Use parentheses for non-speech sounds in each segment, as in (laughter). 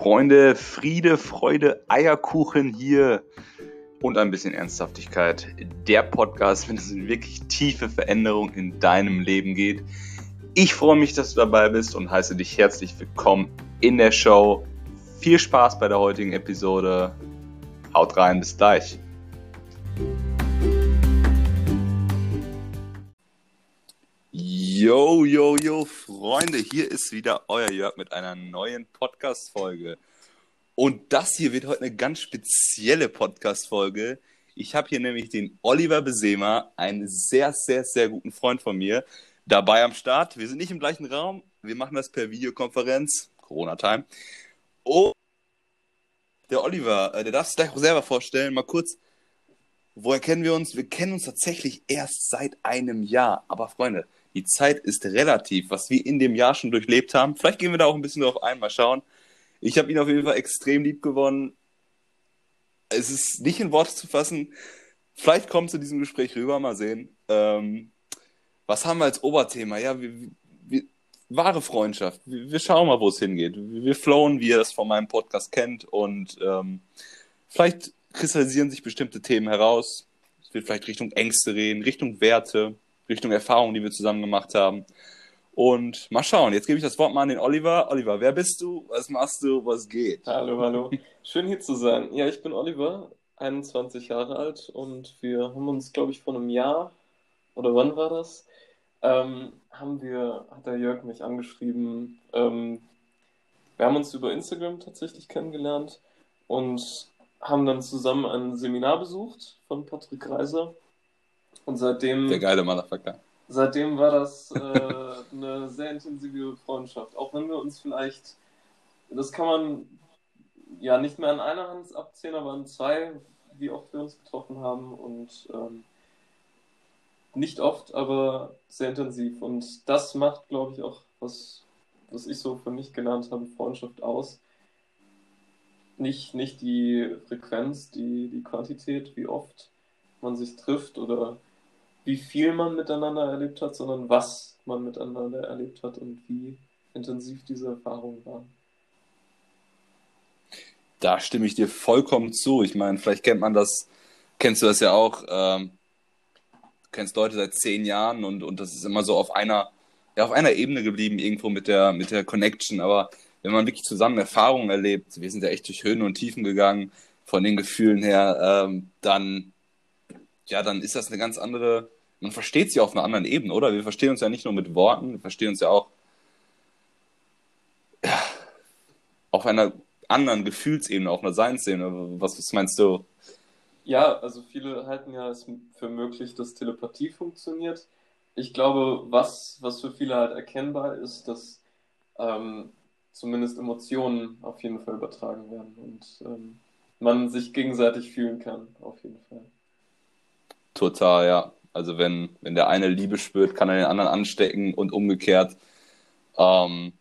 Freunde, Friede, Freude, Eierkuchen hier und ein bisschen Ernsthaftigkeit. Der Podcast, wenn es in wirklich tiefe Veränderungen in deinem Leben geht. Ich freue mich, dass du dabei bist und heiße dich herzlich willkommen in der Show. Viel Spaß bei der heutigen Episode. Haut rein, bis gleich. Yo, yo, yo, Freunde, hier ist wieder euer Jörg mit einer neuen Podcast-Folge. Und das hier wird heute eine ganz spezielle Podcast-Folge. Ich habe hier nämlich den Oliver Besema, einen sehr, sehr, sehr guten Freund von mir, dabei am Start. Wir sind nicht im gleichen Raum, wir machen das per Videokonferenz, Corona-Time. Und der Oliver, äh, der darf sich gleich auch selber vorstellen, mal kurz, woher kennen wir uns? Wir kennen uns tatsächlich erst seit einem Jahr. Aber Freunde, die Zeit ist relativ, was wir in dem Jahr schon durchlebt haben. Vielleicht gehen wir da auch ein bisschen drauf ein, mal schauen. Ich habe ihn auf jeden Fall extrem lieb gewonnen. Es ist nicht in Worte zu fassen. Vielleicht kommt zu diesem Gespräch rüber, mal sehen. Ähm, was haben wir als Oberthema? Ja, wir, wir, wahre Freundschaft. Wir, wir schauen mal, wo es hingeht. Wir, wir flowen, wie ihr das von meinem Podcast kennt. Und ähm, vielleicht kristallisieren sich bestimmte Themen heraus. Es wird vielleicht Richtung Ängste reden, Richtung Werte, Richtung Erfahrungen, die wir zusammen gemacht haben. Und mal schauen, jetzt gebe ich das Wort mal an den Oliver. Oliver, wer bist du? Was machst du? Was geht? Hallo, hallo. (laughs) Schön hier zu sein. Ja, ich bin Oliver, 21 Jahre alt und wir haben uns, glaube ich, vor einem Jahr oder wann war das? Ähm, haben wir, hat der Jörg mich angeschrieben. Ähm, wir haben uns über Instagram tatsächlich kennengelernt und haben dann zusammen ein Seminar besucht von Patrick Reiser. Und seitdem. Der geile Motherfucker. Seitdem war das äh, (laughs) eine sehr intensive Freundschaft. Auch wenn wir uns vielleicht, das kann man ja nicht mehr an einer Hand abzählen, aber an zwei, wie oft wir uns getroffen haben. Und ähm, nicht oft, aber sehr intensiv. Und das macht, glaube ich, auch, was, was ich so für mich gelernt habe, Freundschaft aus. Nicht, nicht die Frequenz, die, die Quantität, wie oft man sich trifft oder wie viel man miteinander erlebt hat, sondern was man miteinander erlebt hat und wie intensiv diese Erfahrungen waren. Da stimme ich dir vollkommen zu. Ich meine, vielleicht kennt man das, kennst du das ja auch, ähm, du kennst Leute seit zehn Jahren und, und das ist immer so auf einer, ja, auf einer Ebene geblieben, irgendwo mit der, mit der Connection. Aber wenn man wirklich zusammen Erfahrungen erlebt, wir sind ja echt durch Höhen und Tiefen gegangen, von den Gefühlen her, ähm, dann, ja, dann ist das eine ganz andere, man versteht sie auf einer anderen Ebene, oder? Wir verstehen uns ja nicht nur mit Worten, wir verstehen uns ja auch auf einer anderen Gefühlsebene, auf einer Seinsebene. Was, was meinst du? Ja, also viele halten ja es für möglich, dass Telepathie funktioniert. Ich glaube, was, was für viele halt erkennbar ist, dass ähm, zumindest Emotionen auf jeden Fall übertragen werden und ähm, man sich gegenseitig fühlen kann, auf jeden Fall. Total, ja. Also wenn, wenn der eine Liebe spürt, kann er den anderen anstecken und umgekehrt. Ähm,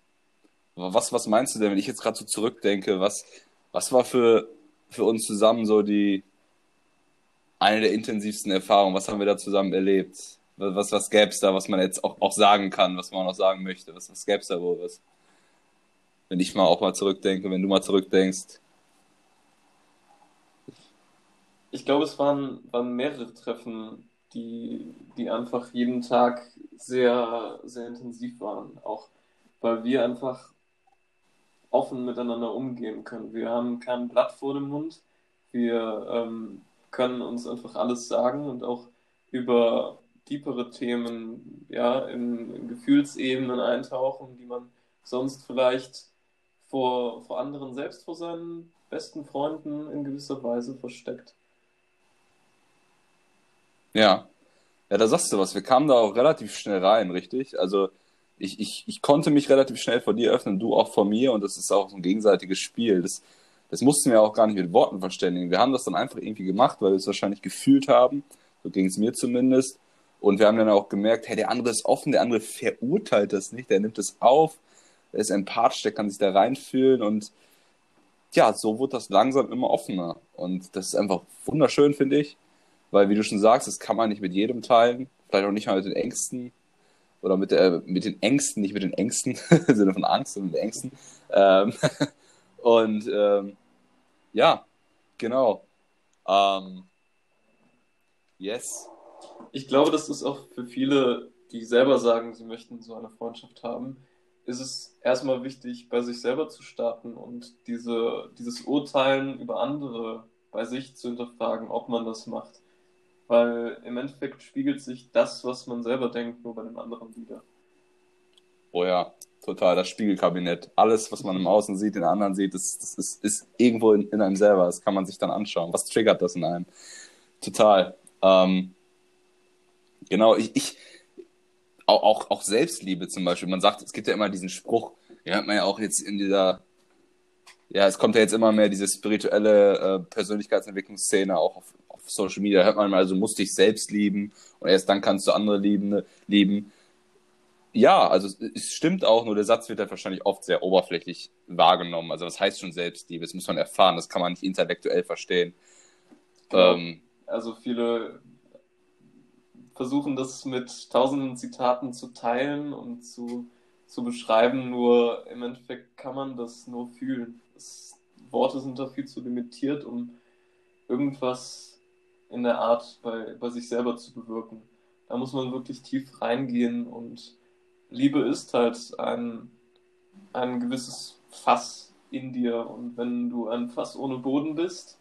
was, was meinst du denn, wenn ich jetzt gerade so zurückdenke, was, was war für, für uns zusammen so die eine der intensivsten Erfahrungen? Was haben wir da zusammen erlebt? Was, was gäbe es da, was man jetzt auch, auch sagen kann, was man auch sagen möchte? Was, was gäbe es da wohl? Was? Wenn ich mal auch mal zurückdenke, wenn du mal zurückdenkst. Ich glaube, es waren, waren mehrere Treffen die, die einfach jeden Tag sehr, sehr intensiv waren. Auch weil wir einfach offen miteinander umgehen können. Wir haben kein Blatt vor dem Mund. Wir ähm, können uns einfach alles sagen und auch über tiefere Themen, ja, in, in, Gefühlsebenen eintauchen, die man sonst vielleicht vor, vor anderen, selbst vor seinen besten Freunden in gewisser Weise versteckt. Ja. Ja, da sagst du was. Wir kamen da auch relativ schnell rein, richtig? Also ich, ich, ich konnte mich relativ schnell vor dir öffnen, du auch vor mir und das ist auch so ein gegenseitiges Spiel. Das, das mussten wir auch gar nicht mit Worten verständigen. Wir haben das dann einfach irgendwie gemacht, weil wir es wahrscheinlich gefühlt haben. So ging es mir zumindest. Und wir haben dann auch gemerkt, hey, der andere ist offen, der andere verurteilt das nicht, der nimmt es auf, der ist empathisch, der kann sich da reinfühlen und ja, so wird das langsam immer offener. Und das ist einfach wunderschön, finde ich. Weil, wie du schon sagst, das kann man nicht mit jedem teilen. Vielleicht auch nicht mal mit den Ängsten. Oder mit, der, mit den Ängsten, nicht mit den Ängsten, (laughs) im Sinne von Angst, sondern mit den Ängsten. Ähm, (laughs) Und ähm, ja, genau. Ähm, yes. Ich glaube, das ist auch für viele, die selber sagen, sie möchten so eine Freundschaft haben, ist es erstmal wichtig, bei sich selber zu starten und diese, dieses Urteilen über andere bei sich zu hinterfragen, ob man das macht. Weil im Endeffekt spiegelt sich das, was man selber denkt, nur bei dem anderen wieder. Oh ja, total, das Spiegelkabinett. Alles, was man im Außen sieht, den anderen sieht, das, das ist, ist irgendwo in, in, einem selber. Das kann man sich dann anschauen. Was triggert das in einem? Total. Ähm, genau, ich, ich auch, auch, auch Selbstliebe zum Beispiel. Man sagt, es gibt ja immer diesen Spruch, ja, hat man ja auch jetzt in dieser, ja, es kommt ja jetzt immer mehr diese spirituelle äh, Persönlichkeitsentwicklungsszene auch auf, auf Social Media. hört man mal, also musst dich selbst lieben und erst dann kannst du andere lieben. lieben. Ja, also es stimmt auch, nur der Satz wird halt wahrscheinlich oft sehr oberflächlich wahrgenommen. Also was heißt schon Selbstliebe? Das muss man erfahren, das kann man nicht intellektuell verstehen. Genau. Ähm, also viele versuchen das mit tausenden Zitaten zu teilen und zu, zu beschreiben, nur im Endeffekt kann man das nur fühlen. Das, Worte sind dafür zu limitiert, um irgendwas in der Art bei, bei sich selber zu bewirken. Da muss man wirklich tief reingehen und Liebe ist halt ein, ein gewisses Fass in dir und wenn du ein Fass ohne Boden bist,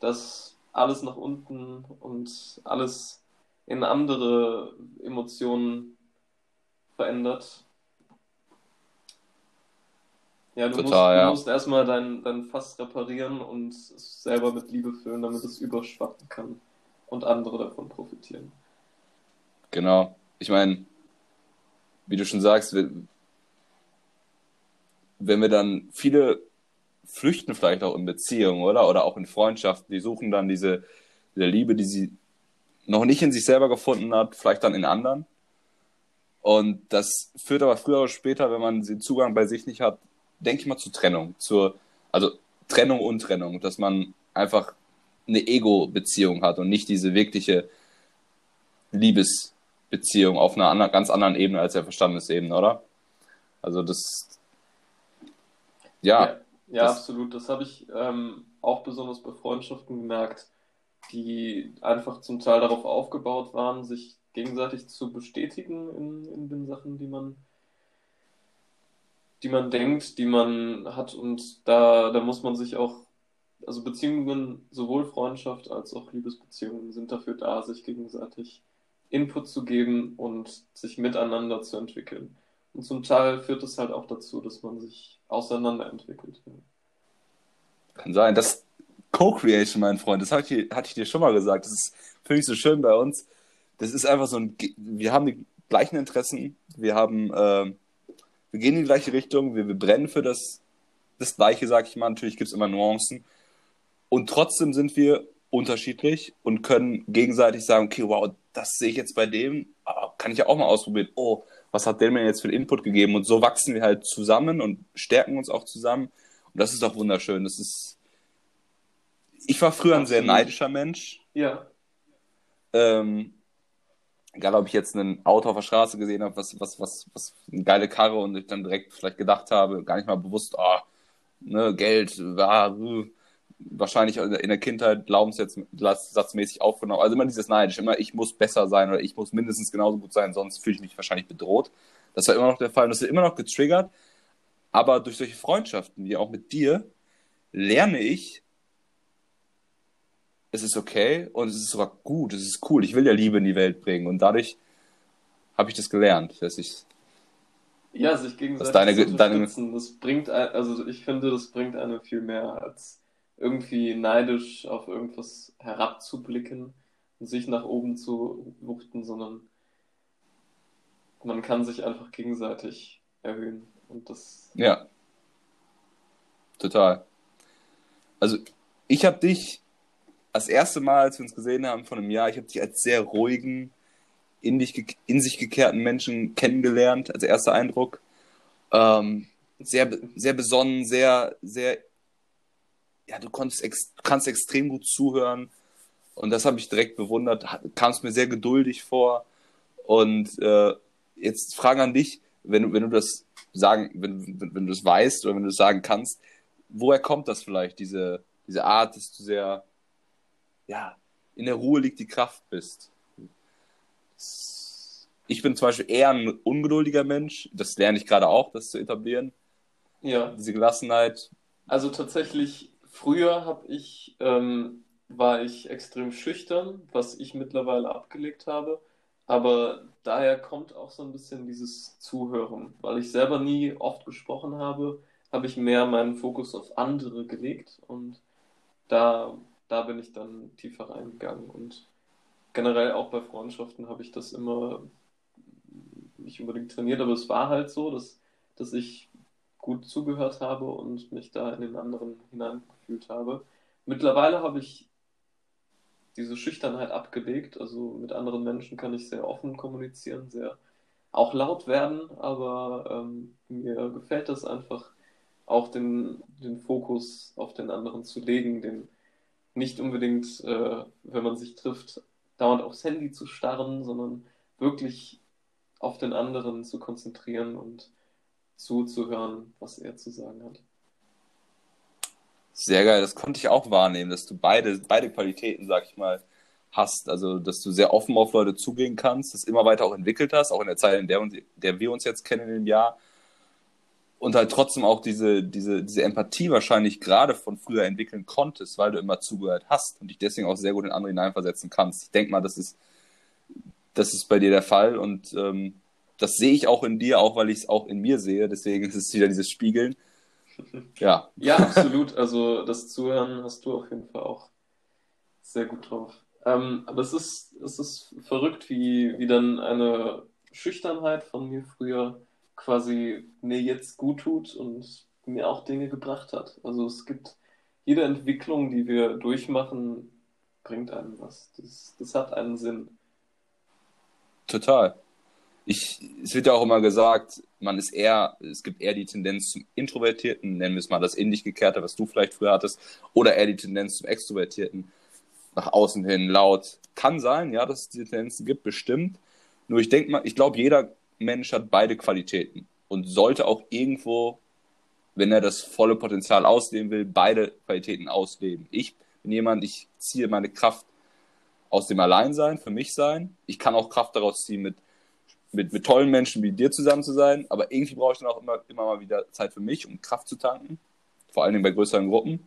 das alles nach unten und alles in andere Emotionen verändert. Ja, du, Total, musst, ja. du musst erstmal dein, dein Fass reparieren und es selber mit Liebe füllen, damit es überschwappen kann und andere davon profitieren. Genau. Ich meine, wie du schon sagst, wenn wir dann viele flüchten vielleicht auch in Beziehungen, oder? Oder auch in Freundschaften, die suchen dann diese, diese Liebe, die sie noch nicht in sich selber gefunden hat, vielleicht dann in anderen. Und das führt aber früher oder später, wenn man den Zugang bei sich nicht hat, denke ich mal zur Trennung. Zur, also Trennung und Trennung, dass man einfach eine Ego-Beziehung hat und nicht diese wirkliche Liebesbeziehung auf einer anderen, ganz anderen Ebene als der Verstandesebene, oder? Also das, ja. Ja, ja das, absolut. Das habe ich ähm, auch besonders bei Freundschaften gemerkt die einfach zum Teil darauf aufgebaut waren, sich gegenseitig zu bestätigen in, in den Sachen, die man, die man denkt, die man hat. Und da, da muss man sich auch, also Beziehungen, sowohl Freundschaft als auch Liebesbeziehungen sind dafür da, sich gegenseitig Input zu geben und sich miteinander zu entwickeln. Und zum Teil führt es halt auch dazu, dass man sich auseinanderentwickelt. Kann sein. Das, Co-Creation, mein Freund. Das hatte ich, hatte ich dir schon mal gesagt. Das ist, finde ich so schön bei uns. Das ist einfach so ein, wir haben die gleichen Interessen, wir haben, äh, wir gehen in die gleiche Richtung, wir, wir brennen für das, das Gleiche, sag ich mal. Natürlich gibt es immer Nuancen. Und trotzdem sind wir unterschiedlich und können gegenseitig sagen, okay, wow, das sehe ich jetzt bei dem, ah, kann ich ja auch mal ausprobieren. Oh, was hat der mir jetzt für einen Input gegeben? Und so wachsen wir halt zusammen und stärken uns auch zusammen. Und das ist auch wunderschön. Das ist, ich war früher ein sehr neidischer Mensch. Ja. Ähm, egal, ob ich jetzt ein Auto auf der Straße gesehen habe, was, was, was, was eine geile Karre und ich dann direkt vielleicht gedacht habe, gar nicht mal bewusst, oh, ne, Geld, war ah, wahrscheinlich in der Kindheit glaubenssatzmäßig aufgenommen. Also immer dieses Neidisch, immer ich muss besser sein oder ich muss mindestens genauso gut sein, sonst fühle ich mich wahrscheinlich bedroht. Das war immer noch der Fall und das ist immer noch getriggert. Aber durch solche Freundschaften, wie auch mit dir, lerne ich, es ist okay und es ist sogar gut, es ist cool. Ich will ja Liebe in die Welt bringen und dadurch habe ich das gelernt, dass ich ja, sich gegenseitig deine, zu unterstützen. Deine... Das bringt, also ich finde, das bringt einem viel mehr als irgendwie neidisch auf irgendwas herabzublicken und sich nach oben zu wuchten, sondern man kann sich einfach gegenseitig erhöhen und das. Ja. Total. Also ich habe dich das erste Mal, als wir uns gesehen haben vor einem Jahr, ich habe dich als sehr ruhigen, in, dich, in sich gekehrten Menschen kennengelernt, als erster Eindruck. Ähm, sehr, sehr besonnen, sehr, sehr, ja, du konntest, ex, kannst extrem gut zuhören. Und das habe ich direkt bewundert, kamst mir sehr geduldig vor. Und äh, jetzt Frage an dich, wenn, wenn du das sagen, wenn, wenn, wenn du das weißt oder wenn du das sagen kannst, woher kommt das vielleicht, diese, diese Art, dass du sehr, ja, in der Ruhe liegt die Kraft bist? Ich bin zum Beispiel eher ein ungeduldiger Mensch. Das lerne ich gerade auch, das zu etablieren. Ja. Diese Gelassenheit. Also tatsächlich, früher habe ich, ähm, war ich extrem schüchtern, was ich mittlerweile abgelegt habe. Aber daher kommt auch so ein bisschen dieses Zuhören. Weil ich selber nie oft gesprochen habe, habe ich mehr meinen Fokus auf andere gelegt und da, da bin ich dann tiefer reingegangen. Und generell auch bei Freundschaften habe ich das immer nicht unbedingt trainiert, aber es war halt so, dass, dass ich gut zugehört habe und mich da in den anderen hineingefühlt habe. Mittlerweile habe ich diese Schüchternheit abgelegt. Also mit anderen Menschen kann ich sehr offen kommunizieren, sehr auch laut werden, aber ähm, mir gefällt das einfach, auch den, den Fokus auf den anderen zu legen, den nicht unbedingt, äh, wenn man sich trifft, dauernd aufs Handy zu starren, sondern wirklich auf den anderen zu konzentrieren und zuzuhören, was er zu sagen hat. Sehr geil, das konnte ich auch wahrnehmen, dass du beide, beide Qualitäten, sag ich mal, hast. Also, dass du sehr offen auf Leute zugehen kannst, das immer weiter auch entwickelt hast, auch in der Zeit, in der, der wir uns jetzt kennen in dem Jahr. Und halt trotzdem auch diese, diese, diese Empathie wahrscheinlich gerade von früher entwickeln konntest, weil du immer zugehört hast und dich deswegen auch sehr gut in andere hineinversetzen kannst. Ich denke mal, das ist, das ist bei dir der Fall und ähm, das sehe ich auch in dir, auch weil ich es auch in mir sehe. Deswegen ist es wieder dieses Spiegeln (laughs) ja. Ja, absolut. Also das Zuhören hast du auf jeden Fall auch sehr gut drauf. Ähm, aber es ist, es ist verrückt, wie, wie dann eine Schüchternheit von mir früher quasi mir jetzt gut tut und mir auch Dinge gebracht hat. Also es gibt jede Entwicklung, die wir durchmachen, bringt einem was. Das, das hat einen Sinn. Total ich, es wird ja auch immer gesagt, man ist eher, es gibt eher die Tendenz zum Introvertierten, nennen wir es mal das in dich gekehrte, was du vielleicht früher hattest, oder eher die Tendenz zum Extrovertierten, nach außen hin laut. Kann sein, ja, dass es diese Tendenzen gibt, bestimmt. Nur ich denke mal, ich glaube, jeder Mensch hat beide Qualitäten und sollte auch irgendwo, wenn er das volle Potenzial ausleben will, beide Qualitäten ausleben. Ich bin jemand, ich ziehe meine Kraft aus dem Alleinsein, für mich sein. Ich kann auch Kraft daraus ziehen mit mit, mit tollen Menschen wie dir zusammen zu sein, aber irgendwie brauche ich dann auch immer, immer mal wieder Zeit für mich, um Kraft zu tanken, vor allen Dingen bei größeren Gruppen.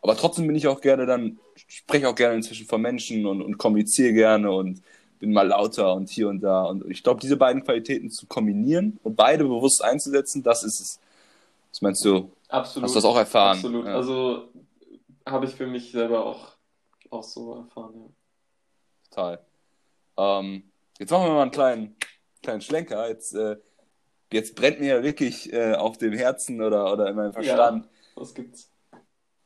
Aber trotzdem bin ich auch gerne dann, spreche auch gerne inzwischen von Menschen und, und kommuniziere gerne und bin mal lauter und hier und da. Und ich glaube, diese beiden Qualitäten zu kombinieren und beide bewusst einzusetzen, das ist es. Was meinst du? Absolut. Hast du das auch erfahren? Absolut. Ja. Also habe ich für mich selber auch, auch so erfahren, ja. Total. Ähm, jetzt machen wir mal einen kleinen kleinen Schlenker. Jetzt, äh, jetzt brennt mir ja wirklich äh, auf dem Herzen oder, oder in meinem Verstand. Ja, was gibt's?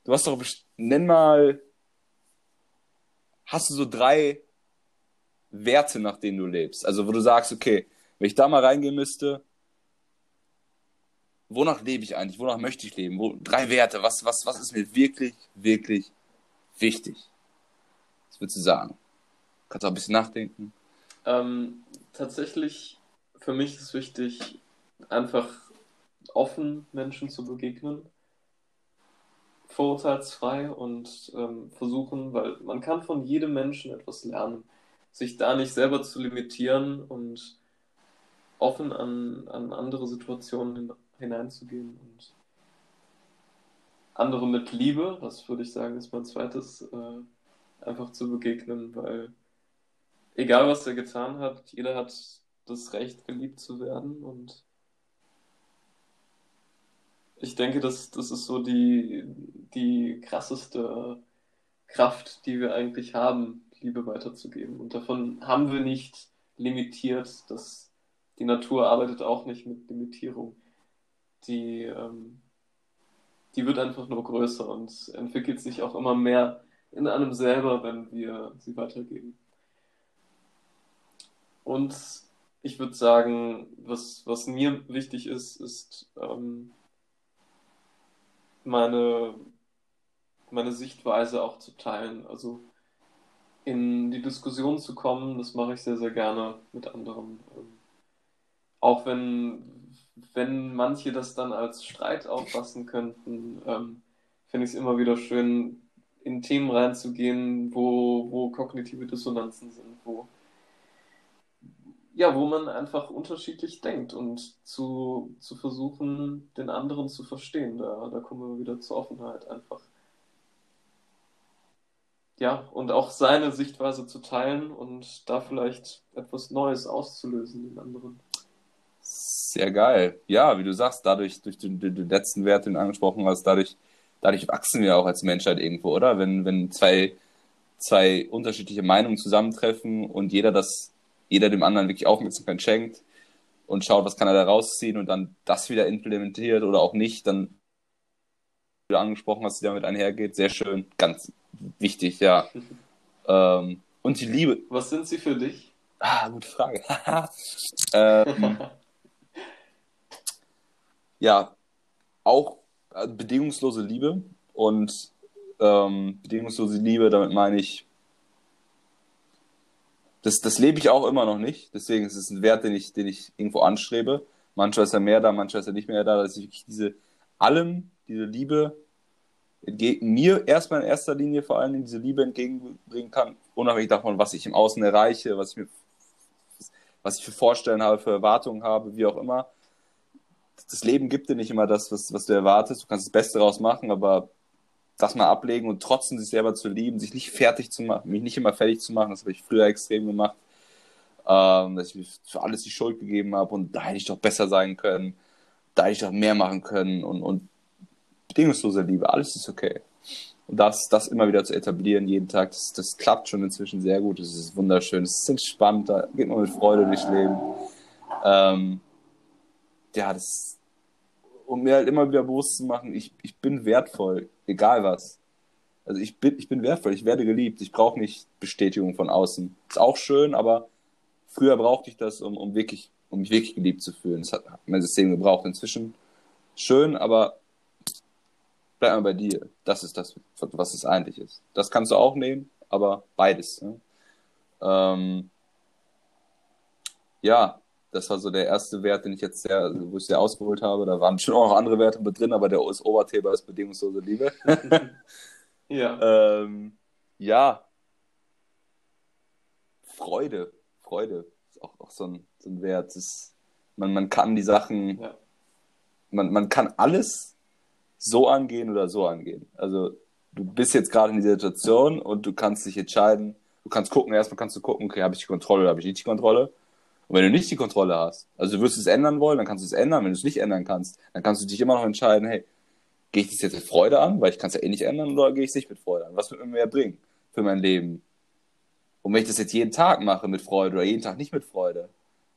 Du hast doch, nenn mal, hast du so drei Werte, nach denen du lebst? Also, wo du sagst, okay, wenn ich da mal reingehen müsste, wonach lebe ich eigentlich? Wonach möchte ich leben? Wo, drei Werte, was, was, was ist mir wirklich, wirklich wichtig? Was würdest du sagen? Kannst du auch ein bisschen nachdenken? Ähm, tatsächlich, für mich ist wichtig, einfach offen Menschen zu begegnen, vorurteilsfrei und ähm, versuchen, weil man kann von jedem Menschen etwas lernen, sich da nicht selber zu limitieren und offen an, an andere Situationen hineinzugehen und andere mit Liebe, das würde ich sagen, ist mein zweites, äh, einfach zu begegnen, weil egal was er getan hat, jeder hat das Recht, geliebt zu werden. Und ich denke, das, das ist so die, die krasseste Kraft, die wir eigentlich haben, Liebe weiterzugeben. Und davon haben wir nicht limitiert. Das, die Natur arbeitet auch nicht mit Limitierung. Die, ähm, die wird einfach nur größer und entwickelt sich auch immer mehr in einem selber, wenn wir sie weitergeben. Und ich würde sagen, was, was mir wichtig ist, ist ähm, meine, meine Sichtweise auch zu teilen. Also in die Diskussion zu kommen, das mache ich sehr, sehr gerne mit anderen. Ähm, auch wenn wenn manche das dann als Streit auffassen könnten, ähm, finde ich es immer wieder schön, in Themen reinzugehen, wo, wo kognitive Dissonanzen sind, wo, ja, wo man einfach unterschiedlich denkt und zu, zu versuchen, den anderen zu verstehen. Da, da kommen wir wieder zur Offenheit einfach. Ja, und auch seine Sichtweise zu teilen und da vielleicht etwas Neues auszulösen in anderen. Sehr geil. Ja, wie du sagst, dadurch, durch den, den letzten Wert, den du angesprochen hast, dadurch, dadurch wachsen wir auch als Menschheit irgendwo, oder? Wenn, wenn zwei, zwei unterschiedliche Meinungen zusammentreffen und jeder das, jeder dem anderen wirklich Aufmerksamkeit schenkt und schaut, was kann er da rausziehen und dann das wieder implementiert oder auch nicht, dann, du angesprochen hast, die damit einhergeht, sehr schön, ganz wichtig, ja. (laughs) ähm, und die Liebe. Was sind sie für dich? Ah, gute Frage. (laughs) ähm, ja, auch also bedingungslose Liebe und ähm, bedingungslose Liebe, damit meine ich, das, das lebe ich auch immer noch nicht, deswegen ist es ein Wert, den ich, den ich irgendwo anstrebe. Manchmal ist er mehr da, manchmal ist er nicht mehr da, dass ich wirklich diese allem, diese Liebe mir erstmal in erster Linie vor allen Dingen diese Liebe entgegenbringen kann, unabhängig davon, was ich im Außen erreiche, was ich mir, was ich für Vorstellen habe, für Erwartungen habe, wie auch immer das Leben gibt dir nicht immer das, was, was du erwartest. Du kannst das Beste daraus machen, aber das mal ablegen und trotzdem sich selber zu lieben, sich nicht fertig zu machen, mich nicht immer fertig zu machen, das habe ich früher extrem gemacht, ähm, dass ich mir für alles die Schuld gegeben habe und da hätte ich doch besser sein können, da hätte ich doch mehr machen können und, und bedingungslose Liebe, alles ist okay. Und das, das immer wieder zu etablieren, jeden Tag, das, das klappt schon inzwischen sehr gut, das ist wunderschön, es ist entspannt, da geht man mit Freude durchs Leben. Ähm, ja, das, um mir halt immer wieder bewusst zu machen, ich, ich bin wertvoll, egal was. Also ich bin, ich bin wertvoll, ich werde geliebt, ich brauche nicht Bestätigung von außen. Ist auch schön, aber früher brauchte ich das, um, um wirklich, um mich wirklich geliebt zu fühlen. Das hat mein System gebraucht. Inzwischen schön, aber bleib mal bei dir. Das ist das, was es eigentlich ist. Das kannst du auch nehmen, aber beides. Ne? Ähm, ja, das war so der erste Wert, den ich jetzt sehr, also wo ich sehr ausgeholt habe. Da waren schon auch noch andere Werte mit drin, aber der ist Oberthema ist bedingungslose Liebe. (laughs) ja. Ähm, ja. Freude. Freude ist auch, auch so, ein, so ein Wert. Ist, man, man kann die Sachen, ja. man, man kann alles so angehen oder so angehen. Also du bist jetzt gerade in dieser Situation und du kannst dich entscheiden, du kannst gucken, erstmal kannst du gucken, okay, habe ich die Kontrolle oder habe ich nicht die Kontrolle. Und wenn du nicht die Kontrolle hast, also du wirst es ändern wollen, dann kannst du es ändern. Wenn du es nicht ändern kannst, dann kannst du dich immer noch entscheiden, hey, gehe ich das jetzt mit Freude an, weil ich kann es ja eh nicht ändern, oder gehe ich es nicht mit Freude an? Was wird mir mehr bringen für mein Leben? Und wenn ich das jetzt jeden Tag mache mit Freude oder jeden Tag nicht mit Freude,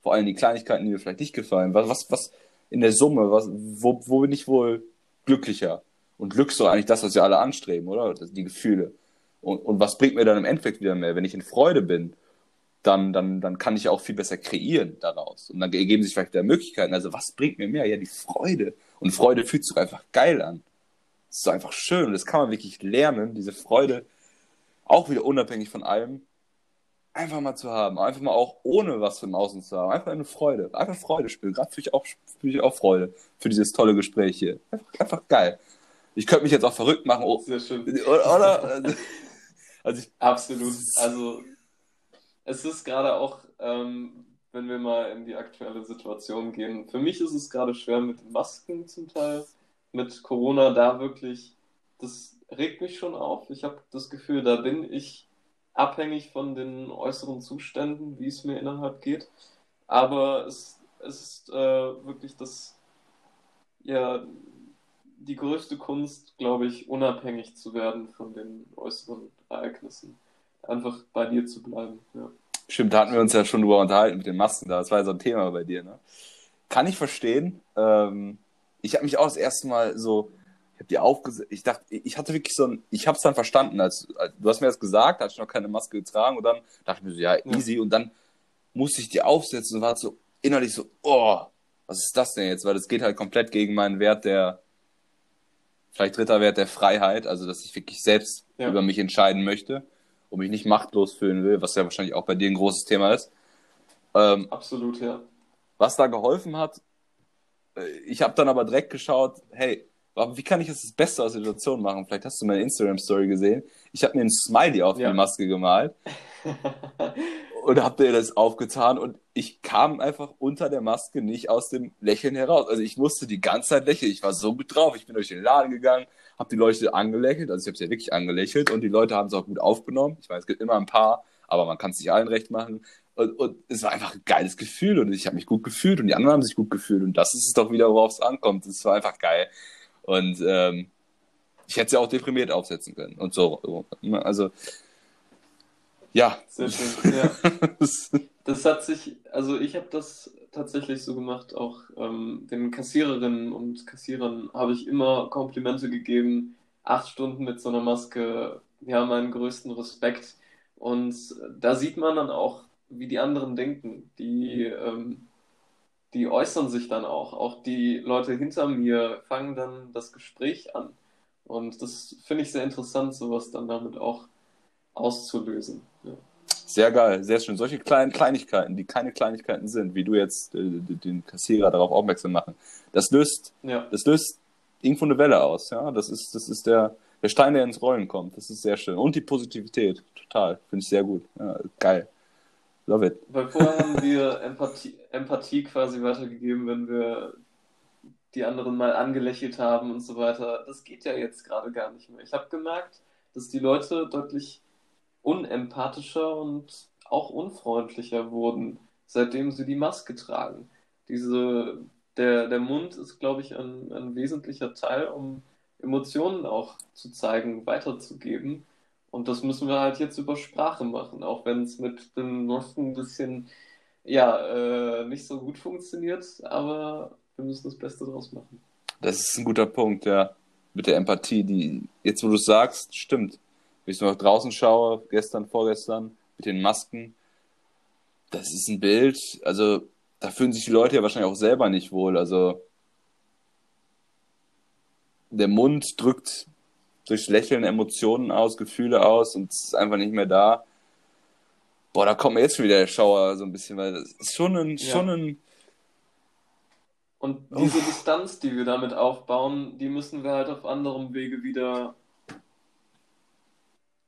vor allem die Kleinigkeiten, die mir vielleicht nicht gefallen, was, was, was in der Summe, was, wo, wo bin ich wohl glücklicher? Und Glück ist doch eigentlich das, was wir alle anstreben, oder? Die Gefühle. Und, und was bringt mir dann im Endeffekt wieder mehr, wenn ich in Freude bin dann, dann, dann kann ich auch viel besser kreieren daraus. Und dann ergeben sich vielleicht wieder Möglichkeiten. Also was bringt mir mehr? Ja, die Freude. Und Freude fühlt sich einfach geil an. Das ist einfach schön. Und das kann man wirklich lernen, diese Freude, auch wieder unabhängig von allem, einfach mal zu haben. Einfach mal auch ohne was im Außen zu haben. Einfach eine Freude. Einfach Freude spüren. Gerade fühle ich, auch, fühle ich auch Freude für dieses tolle Gespräch hier. Einfach, einfach geil. Ich könnte mich jetzt auch verrückt machen. Oh, Sehr schön. Oder? (laughs) Also ich, Absolut. Also es ist gerade auch, ähm, wenn wir mal in die aktuelle Situation gehen, für mich ist es gerade schwer mit Masken zum Teil, mit Corona da wirklich, das regt mich schon auf. Ich habe das Gefühl, da bin ich abhängig von den äußeren Zuständen, wie es mir innerhalb geht. Aber es, es ist äh, wirklich das, ja, die größte Kunst, glaube ich, unabhängig zu werden von den äußeren Ereignissen einfach bei dir zu bleiben. Ja. Stimmt, da hatten wir uns ja schon drüber unterhalten mit den Masken da. Das war ja so ein Thema bei dir, ne? Kann ich verstehen. Ähm, ich habe mich auch das erste Mal so, ich habe die aufgesetzt, ich dachte, ich hatte wirklich so ein, ich habe es dann verstanden, als, als, du hast mir das gesagt, hatte ich noch keine Maske getragen und dann dachte ich mir so, ja, easy ja. und dann musste ich die aufsetzen und war so innerlich so, oh, was ist das denn jetzt? Weil das geht halt komplett gegen meinen Wert der, vielleicht dritter Wert der Freiheit, also dass ich wirklich selbst ja. über mich entscheiden möchte und mich nicht machtlos fühlen will, was ja wahrscheinlich auch bei dir ein großes Thema ist. Ähm, Absolut, ja. Was da geholfen hat, ich habe dann aber direkt geschaut, hey, wie kann ich jetzt das Beste aus der Situation machen? Vielleicht hast du meine Instagram-Story gesehen. Ich habe mir ein Smiley auf ja. die Maske gemalt (laughs) und habe dir das aufgetan und ich kam einfach unter der Maske nicht aus dem Lächeln heraus. Also ich musste die ganze Zeit lächeln. Ich war so gut drauf. Ich bin durch den Laden gegangen, habe die Leute angelächelt. Also ich habe sie ja wirklich angelächelt und die Leute haben es auch gut aufgenommen. Ich weiß, es gibt immer ein paar, aber man kann es nicht allen recht machen. Und, und, es war einfach ein geiles Gefühl und ich habe mich gut gefühlt und die anderen haben sich gut gefühlt und das ist es doch wieder, worauf es ankommt. Es war einfach geil. Und ähm, ich hätte sie auch deprimiert aufsetzen können und so. Also ja. Sehr schön. Ja. (laughs) das hat sich, also ich habe das tatsächlich so gemacht, auch ähm, den Kassiererinnen und Kassierern habe ich immer Komplimente gegeben. Acht Stunden mit so einer Maske, ja, meinen größten Respekt. Und da sieht man dann auch, wie die anderen denken. Die, ähm, die äußern sich dann auch. Auch die Leute hinter mir fangen dann das Gespräch an. Und das finde ich sehr interessant, sowas dann damit auch auszulösen. Ja. Sehr geil, sehr schön. Solche kleinen Kleinigkeiten, die keine Kleinigkeiten sind, wie du jetzt äh, den Kassierer darauf aufmerksam machen, das löst, ja. das löst irgendwo eine Welle aus. Ja, das ist, das ist der, der Stein, der ins Rollen kommt. Das ist sehr schön. Und die Positivität, total, finde ich sehr gut. Ja, geil. Love it. Weil vorher haben wir Empathie, Empathie quasi weitergegeben, wenn wir die anderen mal angelächelt haben und so weiter. Das geht ja jetzt gerade gar nicht mehr. Ich habe gemerkt, dass die Leute deutlich unempathischer und auch unfreundlicher wurden, seitdem sie die Maske tragen. Diese, der, der Mund ist, glaube ich, ein, ein wesentlicher Teil, um Emotionen auch zu zeigen, weiterzugeben. Und das müssen wir halt jetzt über Sprache machen, auch wenn es mit den Masken ein bisschen ja, äh, nicht so gut funktioniert, aber wir müssen das Beste draus machen. Das ist ein guter Punkt, ja. Mit der Empathie, die jetzt, wo du es sagst, stimmt. Wenn ich noch draußen schaue, gestern, vorgestern, mit den Masken, das ist ein Bild, also da fühlen sich die Leute ja wahrscheinlich auch selber nicht wohl. Also der Mund drückt durch Lächeln Emotionen aus, Gefühle aus und es ist einfach nicht mehr da. Boah, da kommt mir jetzt schon wieder der Schauer so ein bisschen, weil das ist schon ein, ja. schon ein. Und diese Uff. Distanz, die wir damit aufbauen, die müssen wir halt auf anderem Wege wieder,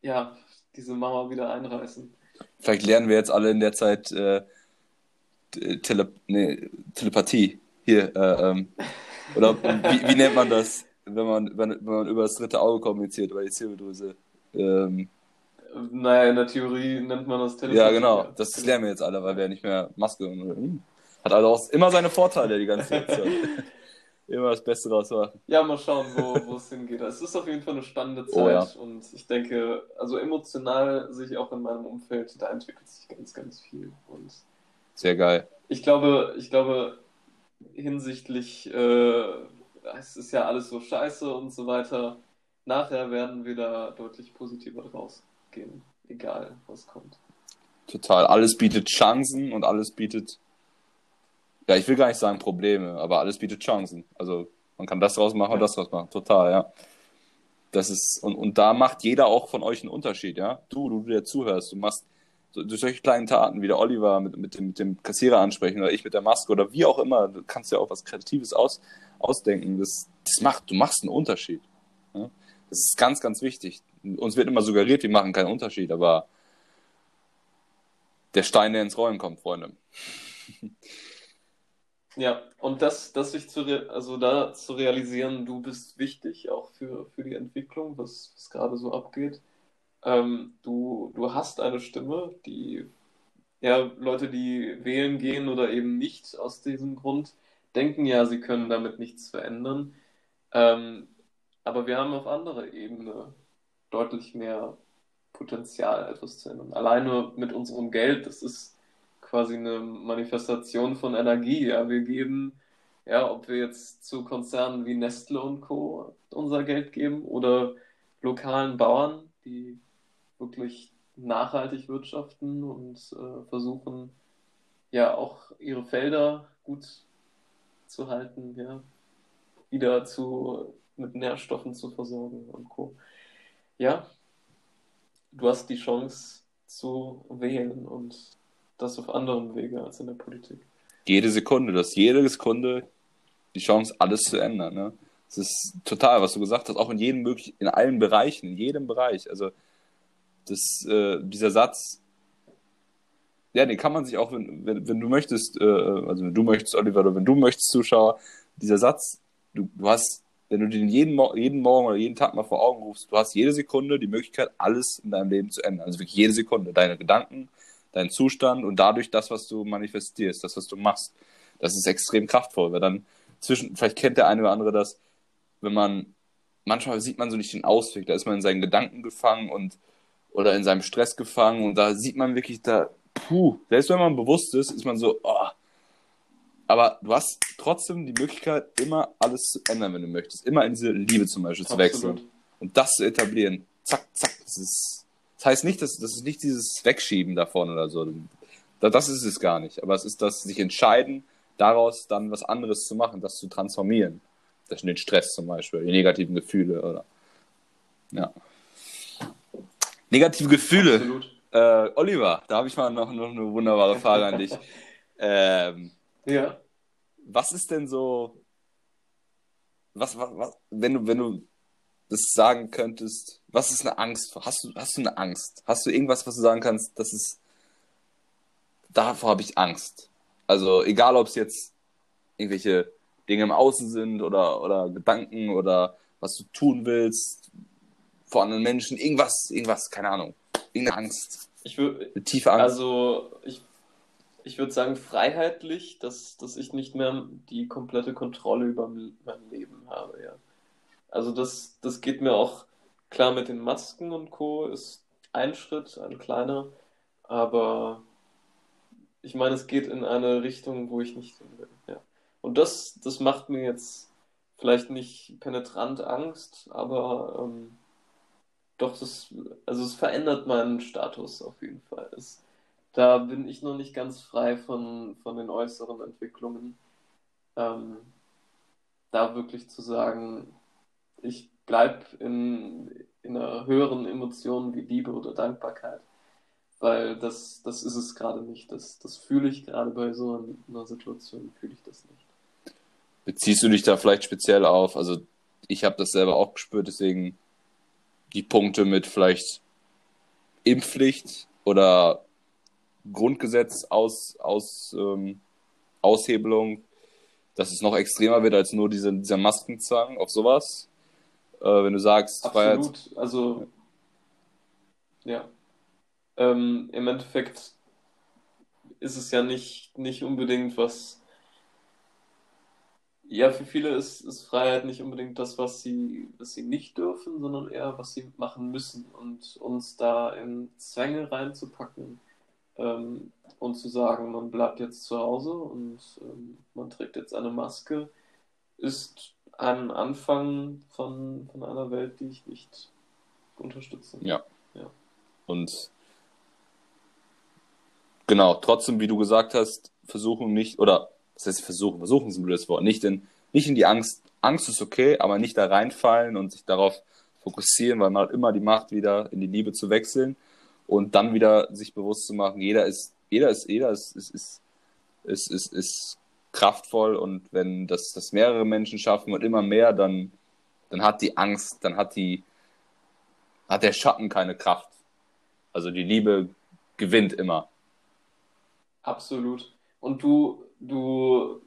ja, diese Mauer wieder einreißen. Vielleicht lernen wir jetzt alle in der Zeit äh, Tele nee, Telepathie. Hier, äh, ähm, oder wie, wie nennt man das? Wenn man, wenn, wenn man über das dritte Auge kommuniziert, über die Zirbeldrüse. Ähm, naja, in der Theorie nennt man das Telefon. Ja, genau. Das genau. lernen wir jetzt alle, weil wir ja nicht mehr Maske und, hm. hat also auch immer seine Vorteile die ganze Zeit. (laughs) immer das Beste draus machen. Ja, mal schauen, wo, wo es hingeht. Es ist auf jeden Fall eine spannende Zeit oh, ja. und ich denke, also emotional sehe ich auch in meinem Umfeld, da entwickelt sich ganz, ganz viel. Und Sehr geil. Ich glaube, ich glaube, hinsichtlich äh, es ist ja alles so scheiße und so weiter. Nachher werden wir da deutlich positiver rausgehen, egal was kommt. Total. Alles bietet Chancen und alles bietet, ja, ich will gar nicht sagen Probleme, aber alles bietet Chancen. Also man kann das draus machen ja. und das draus machen. Total, ja. Das ist, und, und da macht jeder auch von euch einen Unterschied, ja. Du, du, der zuhörst, du machst durch solche kleinen Taten wie der Oliver mit, mit, dem, mit dem Kassierer ansprechen oder ich mit der Maske oder wie auch immer, du kannst ja auch was Kreatives aus, ausdenken. Das, das macht, du machst einen Unterschied. Ja? Das ist ganz, ganz wichtig. Uns wird immer suggeriert, wir machen keinen Unterschied, aber der Stein, der ins Rollen kommt, Freunde. Ja, und das, das sich zu, also da zu realisieren, du bist wichtig, auch für, für die Entwicklung, was, was gerade so abgeht. Ähm, du, du hast eine Stimme, die ja, Leute, die wählen gehen oder eben nicht aus diesem Grund, denken ja, sie können damit nichts verändern. Ähm, aber wir haben auf anderer Ebene deutlich mehr Potenzial, etwas zu ändern. Alleine mit unserem Geld, das ist quasi eine Manifestation von Energie. Ja, wir geben, ja, ob wir jetzt zu Konzernen wie Nestle und Co. unser Geld geben oder lokalen Bauern, die wirklich nachhaltig wirtschaften und äh, versuchen, ja, auch ihre Felder gut zu halten, ja, wieder zu, mit Nährstoffen zu versorgen und Co. Ja, du hast die Chance zu wählen und das auf anderem Wege als in der Politik. Jede Sekunde, das jede Sekunde die Chance, alles zu ändern. Ne? Es ist total, was du gesagt hast, auch in jedem möglichen, in allen Bereichen, in jedem Bereich. Also das, äh, dieser Satz, ja, den kann man sich auch, wenn, wenn, wenn du möchtest, äh, also wenn du möchtest, Oliver, oder wenn du möchtest, Zuschauer, dieser Satz, du, du hast, wenn du den jeden, jeden Morgen oder jeden Tag mal vor Augen rufst, du hast jede Sekunde die Möglichkeit, alles in deinem Leben zu ändern. Also wirklich jede Sekunde. Deine Gedanken, dein Zustand und dadurch das, was du manifestierst, das, was du machst. Das ist extrem kraftvoll, weil dann zwischen, vielleicht kennt der eine oder andere das, wenn man, manchmal sieht man so nicht den Ausweg, da ist man in seinen Gedanken gefangen und, oder in seinem Stress gefangen und da sieht man wirklich, da, puh, selbst wenn man bewusst ist, ist man so, oh. Aber du hast trotzdem die Möglichkeit, immer alles zu ändern, wenn du möchtest. Immer in diese Liebe zum Beispiel Absolut. zu wechseln. Und das zu etablieren. Zack, zack. Das, ist, das heißt nicht, dass das ist nicht dieses Wegschieben davon oder so. Das ist es gar nicht. Aber es ist das sich entscheiden, daraus dann was anderes zu machen, das zu transformieren. Das ist den Stress zum Beispiel, die negativen Gefühle oder. Ja. Negative Gefühle. Absolut. Äh, Oliver, da habe ich mal noch, noch eine wunderbare Frage an dich. (laughs) Ähm, ja. Was ist denn so, was, was, was, wenn du, wenn du das sagen könntest, was ist eine Angst? Hast du, hast du eine Angst? Hast du irgendwas, was du sagen kannst, das ist, davor habe ich Angst? Also, egal ob es jetzt irgendwelche Dinge im Außen sind oder, oder Gedanken oder was du tun willst vor anderen Menschen, irgendwas, irgendwas, keine Ahnung irgendeine Angst. Ich würde tiefe Angst. Also ich, ich würde sagen freiheitlich, dass, dass ich nicht mehr die komplette Kontrolle über mein Leben habe, ja. Also das, das geht mir auch klar mit den Masken und Co. ist ein Schritt, ein kleiner, aber ich meine, es geht in eine Richtung, wo ich nicht hin will. Ja. Und das, das macht mir jetzt vielleicht nicht penetrant Angst, aber ähm, doch, das, also es verändert meinen Status auf jeden Fall. Es, da bin ich noch nicht ganz frei von, von den äußeren Entwicklungen. Ähm, da wirklich zu sagen, ich bleibe in, in einer höheren Emotion wie Liebe oder Dankbarkeit. Weil das, das ist es gerade nicht. Das, das fühle ich gerade bei so einer Situation, fühle ich das nicht. Beziehst du dich da vielleicht speziell auf? Also ich habe das selber auch gespürt, deswegen die Punkte mit vielleicht Impfpflicht oder Grundgesetz aus, aus ähm, Aushebelung, dass es noch extremer wird als nur diese, dieser Maskenzwang auf sowas. Äh, wenn du sagst, Absolut, Freiheit... also ja. Ähm, Im Endeffekt ist es ja nicht, nicht unbedingt was ja, für viele ist, ist Freiheit nicht unbedingt das, was sie, was sie nicht dürfen, sondern eher, was sie machen müssen. Und uns da in Zwänge reinzupacken ähm, und zu sagen, man bleibt jetzt zu Hause und ähm, man trägt jetzt eine Maske, ist ein Anfang von, von einer Welt, die ich nicht unterstütze. Ja. ja. Und genau, trotzdem, wie du gesagt hast, versuchen nicht, oder das heißt versuchen, versuchen ist ein blödes Wort, nicht in, nicht in die Angst, Angst ist okay, aber nicht da reinfallen und sich darauf fokussieren, weil man hat immer die Macht, wieder in die Liebe zu wechseln und dann wieder sich bewusst zu machen, jeder ist, jeder ist, jeder ist, ist, ist, ist, ist, ist kraftvoll und wenn das, das mehrere Menschen schaffen und immer mehr, dann, dann hat die Angst, dann hat die, hat der Schatten keine Kraft. Also die Liebe gewinnt immer. Absolut. Und du, du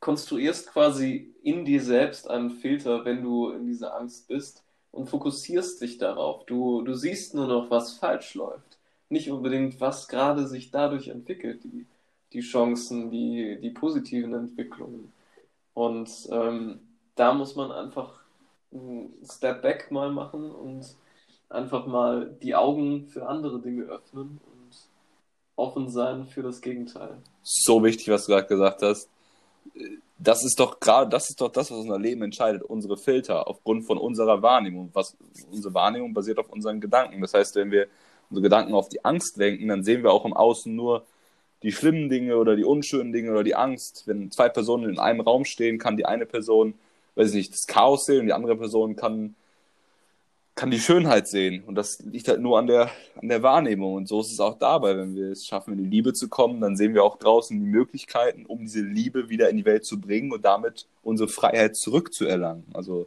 konstruierst quasi in dir selbst einen Filter, wenn du in dieser Angst bist und fokussierst dich darauf. Du, du siehst nur noch, was falsch läuft. Nicht unbedingt, was gerade sich dadurch entwickelt, die, die Chancen, die, die positiven Entwicklungen. Und ähm, da muss man einfach einen Step back mal machen und einfach mal die Augen für andere Dinge öffnen offen sein für das Gegenteil. So wichtig, was du gerade gesagt hast. Das ist doch gerade, das ist doch das, was unser Leben entscheidet, unsere Filter aufgrund von unserer Wahrnehmung. Was, unsere Wahrnehmung basiert auf unseren Gedanken. Das heißt, wenn wir unsere Gedanken auf die Angst lenken, dann sehen wir auch im Außen nur die schlimmen Dinge oder die unschönen Dinge oder die Angst. Wenn zwei Personen in einem Raum stehen, kann die eine Person, weiß ich nicht, das Chaos sehen und die andere Person kann kann die Schönheit sehen. Und das liegt halt nur an der, an der Wahrnehmung. Und so ist es auch dabei. Wenn wir es schaffen, in die Liebe zu kommen, dann sehen wir auch draußen die Möglichkeiten, um diese Liebe wieder in die Welt zu bringen und damit unsere Freiheit zurückzuerlangen. Also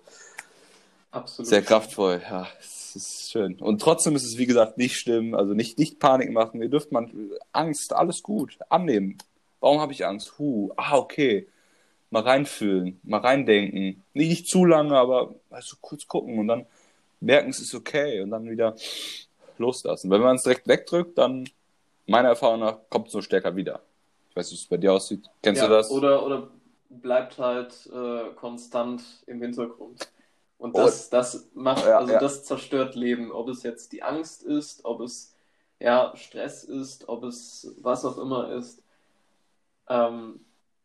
Absolut. sehr kraftvoll, ja. Es ist schön. Und trotzdem ist es, wie gesagt, nicht schlimm. Also nicht, nicht Panik machen. Ihr dürft man Angst, alles gut, annehmen. Warum habe ich Angst? Huh, ah, okay. Mal reinfühlen, mal reindenken. Nicht, nicht zu lange, aber also kurz gucken und dann merken, es ist okay und dann wieder loslassen. Wenn man es direkt wegdrückt, dann, meiner Erfahrung nach, kommt es nur stärker wieder. Ich weiß nicht, wie es bei dir aussieht. Kennst ja, du das? Oder, oder bleibt halt äh, konstant im Hintergrund. Und das, oh. das macht, ja, also ja. das zerstört Leben. Ob es jetzt die Angst ist, ob es ja, Stress ist, ob es was auch immer ist. Ähm,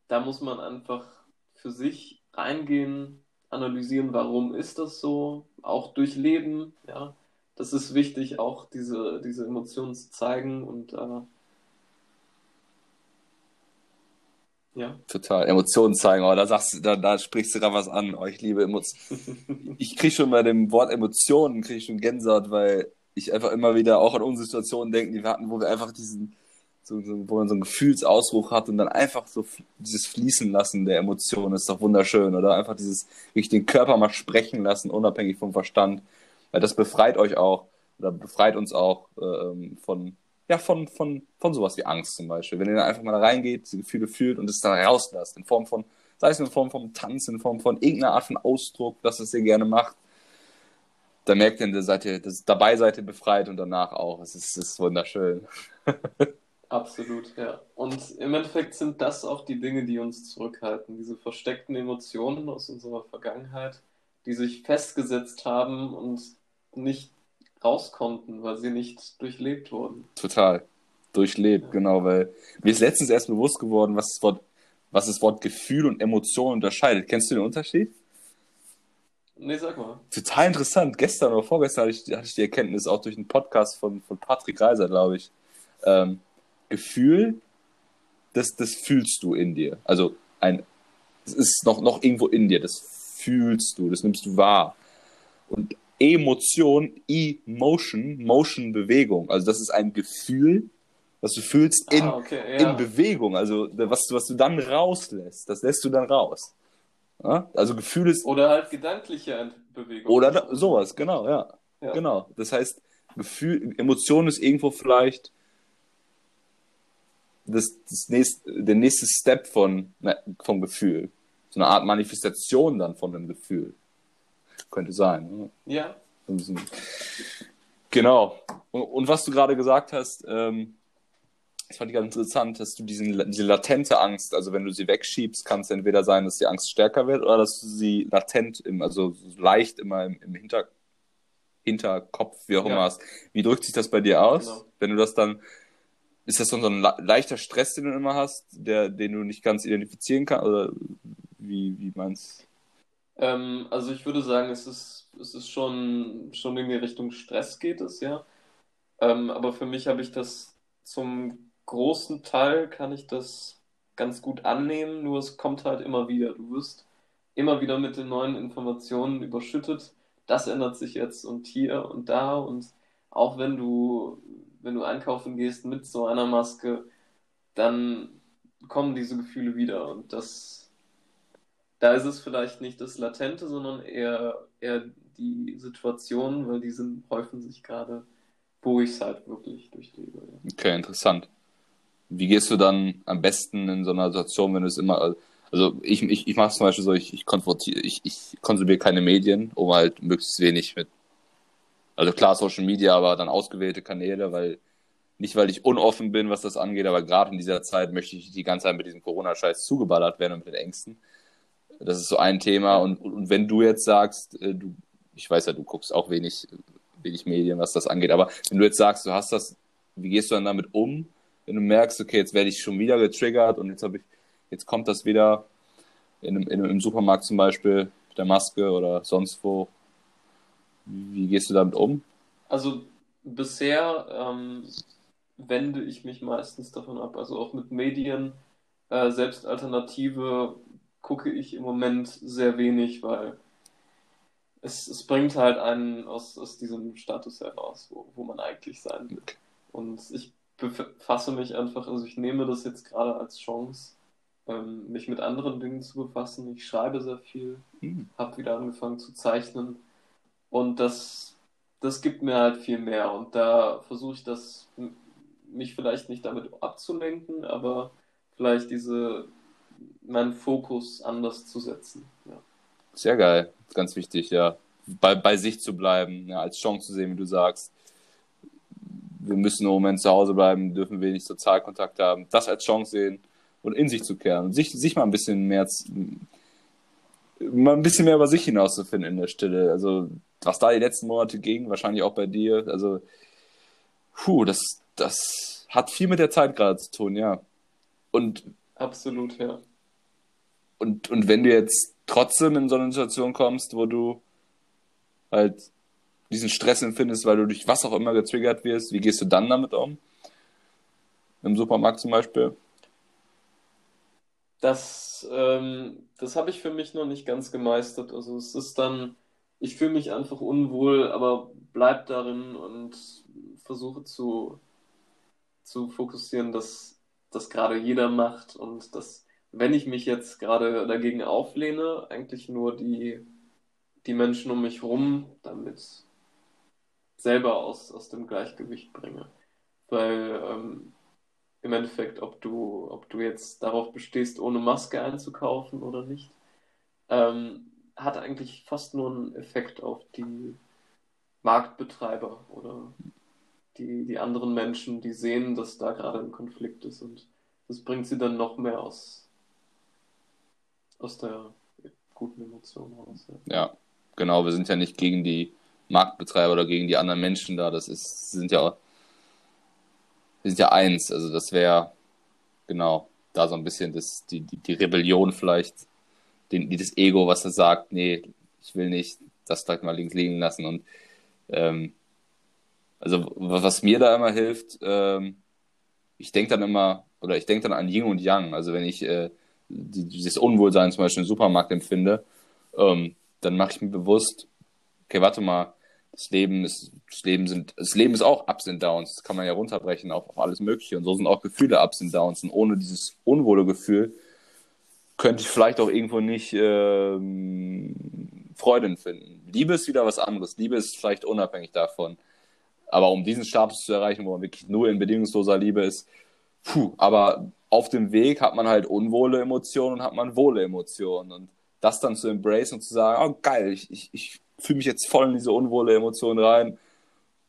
da muss man einfach für sich reingehen, analysieren, warum ist das so, auch durchleben, ja. Das ist wichtig, auch diese, diese Emotionen zu zeigen und äh, ja. Total. Emotionen zeigen, oh, da sagst du, da, da sprichst du gerade was an. Oh, ich liebe Emotionen. (laughs) ich kriege schon bei dem Wort Emotionen, kriege ich schon Gänsehaut, weil ich einfach immer wieder auch an unsere Situationen denke, die wir hatten, wo wir einfach diesen, so, so, wo man so einen Gefühlsausbruch hat und dann einfach so dieses Fließen lassen der Emotionen ist doch wunderschön. Oder einfach dieses, wirklich den Körper mal sprechen lassen, unabhängig vom Verstand. Weil das befreit euch auch, oder befreit uns auch äh, von, ja, von, von, von sowas wie Angst zum Beispiel. Wenn ihr dann einfach mal da reingeht, diese Gefühle fühlt und es dann rauslasst, in Form von, sei es in Form von Tanz, in Form von irgendeiner Art von Ausdruck, dass es ihr gerne macht, dann merkt ihr, seid ihr, dass dabei seid ihr befreit und danach auch. Es ist, es ist wunderschön. (laughs) Absolut, ja. Und im Endeffekt sind das auch die Dinge, die uns zurückhalten. Diese versteckten Emotionen aus unserer Vergangenheit, die sich festgesetzt haben und nicht raus konnten, weil sie nicht durchlebt wurden. Total. Durchlebt, ja. genau, weil mir ist letztens erst bewusst geworden, was das Wort, was das Wort Gefühl und Emotion unterscheidet. Kennst du den Unterschied? Nee, sag mal. Total interessant. Gestern oder vorgestern hatte ich, hatte ich die Erkenntnis auch durch einen Podcast von, von Patrick Reiser, glaube ich. Ähm, Gefühl, das, das fühlst du in dir. Also ein, es ist noch, noch irgendwo in dir, das fühlst du, das nimmst du wahr. Und Emotion, Emotion, Motion, Bewegung. Also das ist ein Gefühl, was du fühlst in, ah, okay, ja. in Bewegung. Also was, was du dann rauslässt, das lässt du dann raus. Ja? Also Gefühl ist. Oder halt gedankliche Bewegung. Oder da, sowas, genau, ja. ja. Genau. Das heißt, Gefühl, Emotion ist irgendwo vielleicht das, das nächste, der nächste Step von, ne, vom Gefühl. So eine Art Manifestation dann von dem Gefühl. Könnte sein. Ne? Ja. Genau. Und, und, was du gerade gesagt hast, ähm, das fand ich ganz interessant, dass du diesen, diese latente Angst, also wenn du sie wegschiebst, kann es entweder sein, dass die Angst stärker wird oder dass du sie latent, im, also leicht immer im, im Hinter, Hinterkopf, wie auch immer hast. Wie drückt sich das bei dir aus? Genau. Wenn du das dann ist das so ein leichter Stress, den du immer hast, der, den du nicht ganz identifizieren kannst? Oder wie, wie meinst ähm, Also ich würde sagen, es ist, es ist schon, schon in die Richtung Stress geht es, ja. Ähm, aber für mich habe ich das zum großen Teil kann ich das ganz gut annehmen, nur es kommt halt immer wieder. Du wirst immer wieder mit den neuen Informationen überschüttet. Das ändert sich jetzt und hier und da und auch wenn du wenn du einkaufen gehst mit so einer Maske, dann kommen diese Gefühle wieder. Und das, da ist es vielleicht nicht das Latente, sondern eher, eher die Situation, weil die sind, häufen sich gerade, wo ich es halt wirklich durchlebe. Ja. Okay, interessant. Wie gehst du dann am besten in so einer Situation, wenn du es immer, also ich, ich, ich mache es zum Beispiel so, ich, ich, ich, ich konsumiere keine Medien, um halt möglichst wenig mit also klar Social Media, aber dann ausgewählte Kanäle, weil nicht, weil ich unoffen bin, was das angeht, aber gerade in dieser Zeit möchte ich die ganze Zeit mit diesem Corona-Scheiß zugeballert werden und mit den Ängsten. Das ist so ein Thema. Und, und wenn du jetzt sagst, äh, du, ich weiß ja, du guckst auch wenig, wenig Medien, was das angeht, aber wenn du jetzt sagst, du hast das, wie gehst du dann damit um, wenn du merkst, okay, jetzt werde ich schon wieder getriggert und jetzt habe ich, jetzt kommt das wieder in in im Supermarkt zum Beispiel mit der Maske oder sonst wo, wie gehst du damit um? Also bisher ähm, wende ich mich meistens davon ab. Also auch mit Medien, äh, selbst Alternative gucke ich im Moment sehr wenig, weil es, es bringt halt einen aus, aus diesem Status heraus, wo, wo man eigentlich sein will. Und ich befasse mich einfach, also ich nehme das jetzt gerade als Chance, ähm, mich mit anderen Dingen zu befassen. Ich schreibe sehr viel, mhm. habe wieder angefangen zu zeichnen und das, das gibt mir halt viel mehr und da versuche ich das, mich vielleicht nicht damit abzulenken, aber vielleicht diese, meinen Fokus anders zu setzen. Ja. Sehr geil, ganz wichtig, ja. Bei, bei sich zu bleiben, ja, als Chance zu sehen, wie du sagst. Wir müssen im Moment zu Hause bleiben, dürfen wenig Sozialkontakt haben. Das als Chance sehen und in sich zu kehren und sich, sich mal ein bisschen mehr, mal ein bisschen mehr über sich hinauszufinden in der Stille. Also, was da die letzten Monate ging, wahrscheinlich auch bei dir, also, puh, das, das hat viel mit der Zeit gerade zu tun, ja. Und. Absolut, ja. Und, und wenn du jetzt trotzdem in so eine Situation kommst, wo du halt diesen Stress empfindest, weil du durch was auch immer getriggert wirst, wie gehst du dann damit um? Im Supermarkt zum Beispiel? Das, ähm, das habe ich für mich noch nicht ganz gemeistert. Also es ist dann, ich fühle mich einfach unwohl, aber bleib darin und versuche zu, zu fokussieren, dass das gerade jeder macht und dass, wenn ich mich jetzt gerade dagegen auflehne, eigentlich nur die, die Menschen um mich herum damit selber aus, aus dem Gleichgewicht bringe. Weil ähm, im Endeffekt, ob du, ob du jetzt darauf bestehst, ohne Maske einzukaufen oder nicht, ähm, hat eigentlich fast nur einen Effekt auf die Marktbetreiber oder die, die anderen Menschen, die sehen, dass da gerade ein Konflikt ist und das bringt sie dann noch mehr aus, aus der guten Emotion raus. Ja. ja, genau, wir sind ja nicht gegen die Marktbetreiber oder gegen die anderen Menschen da, das ist, sind ja wir sind ja eins, also das wäre genau da so ein bisschen das, die, die, die Rebellion vielleicht, den, das Ego, was er sagt, nee, ich will nicht das vielleicht mal links liegen lassen und ähm, also was mir da immer hilft, ähm, ich denke dann immer, oder ich denke dann an Yin und Yang, also wenn ich äh, die, dieses Unwohlsein zum Beispiel im Supermarkt empfinde, ähm, dann mache ich mir bewusst, okay, warte mal, das Leben ist, das Leben sind, das Leben ist auch Ups und Downs. Das kann man ja runterbrechen auf, auf alles Mögliche. Und so sind auch Gefühle Ups und Downs. Und ohne dieses unwohle Gefühl könnte ich vielleicht auch irgendwo nicht ähm, Freude empfinden. Liebe ist wieder was anderes. Liebe ist vielleicht unabhängig davon. Aber um diesen Status zu erreichen, wo man wirklich nur in bedingungsloser Liebe ist, puh, aber auf dem Weg hat man halt unwohle Emotionen und hat man wohle Emotionen. Und das dann zu embrace und zu sagen, oh geil, ich, ich, ich fühle mich jetzt voll in diese unwohle Emotion rein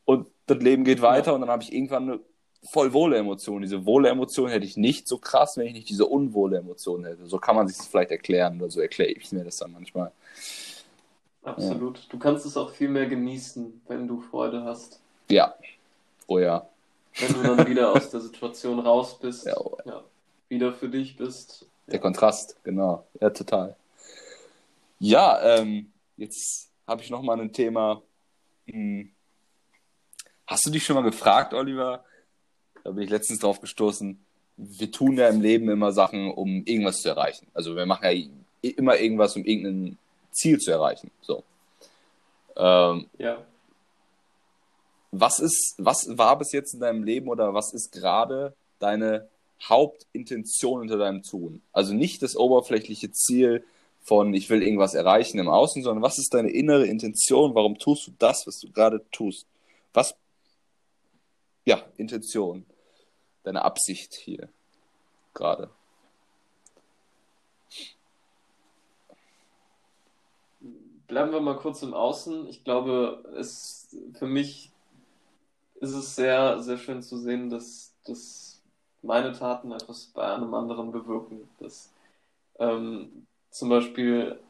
und das Leben geht weiter ja. und dann habe ich irgendwann eine voll wohle Emotion. Diese wohle Emotion hätte ich nicht so krass, wenn ich nicht diese unwohle Emotion hätte. So kann man sich das vielleicht erklären oder so erkläre ich mir das dann manchmal. Absolut. Ja. Du kannst es auch viel mehr genießen, wenn du Freude hast. Ja. Oh ja. Wenn du dann wieder aus der Situation raus bist, ja, oh. ja wieder für dich bist. Der Kontrast, genau. Ja, total. Ja, ähm, jetzt habe ich noch mal ein Thema. Hm. Hast du dich schon mal gefragt, Oliver? Da bin ich letztens drauf gestoßen. Wir tun ja im Leben immer Sachen, um irgendwas zu erreichen. Also wir machen ja immer irgendwas, um irgendein Ziel zu erreichen. So. Ähm, ja. Was ist, was war bis jetzt in deinem Leben oder was ist gerade deine Hauptintention hinter deinem Tun? Also nicht das oberflächliche Ziel, von ich will irgendwas erreichen im Außen, sondern was ist deine innere Intention? Warum tust du das, was du gerade tust? Was, ja, Intention, deine Absicht hier gerade. Bleiben wir mal kurz im Außen. Ich glaube, es für mich ist es sehr, sehr schön zu sehen, dass, dass meine Taten etwas bei einem anderen bewirken. Dass ähm, zum Beispiel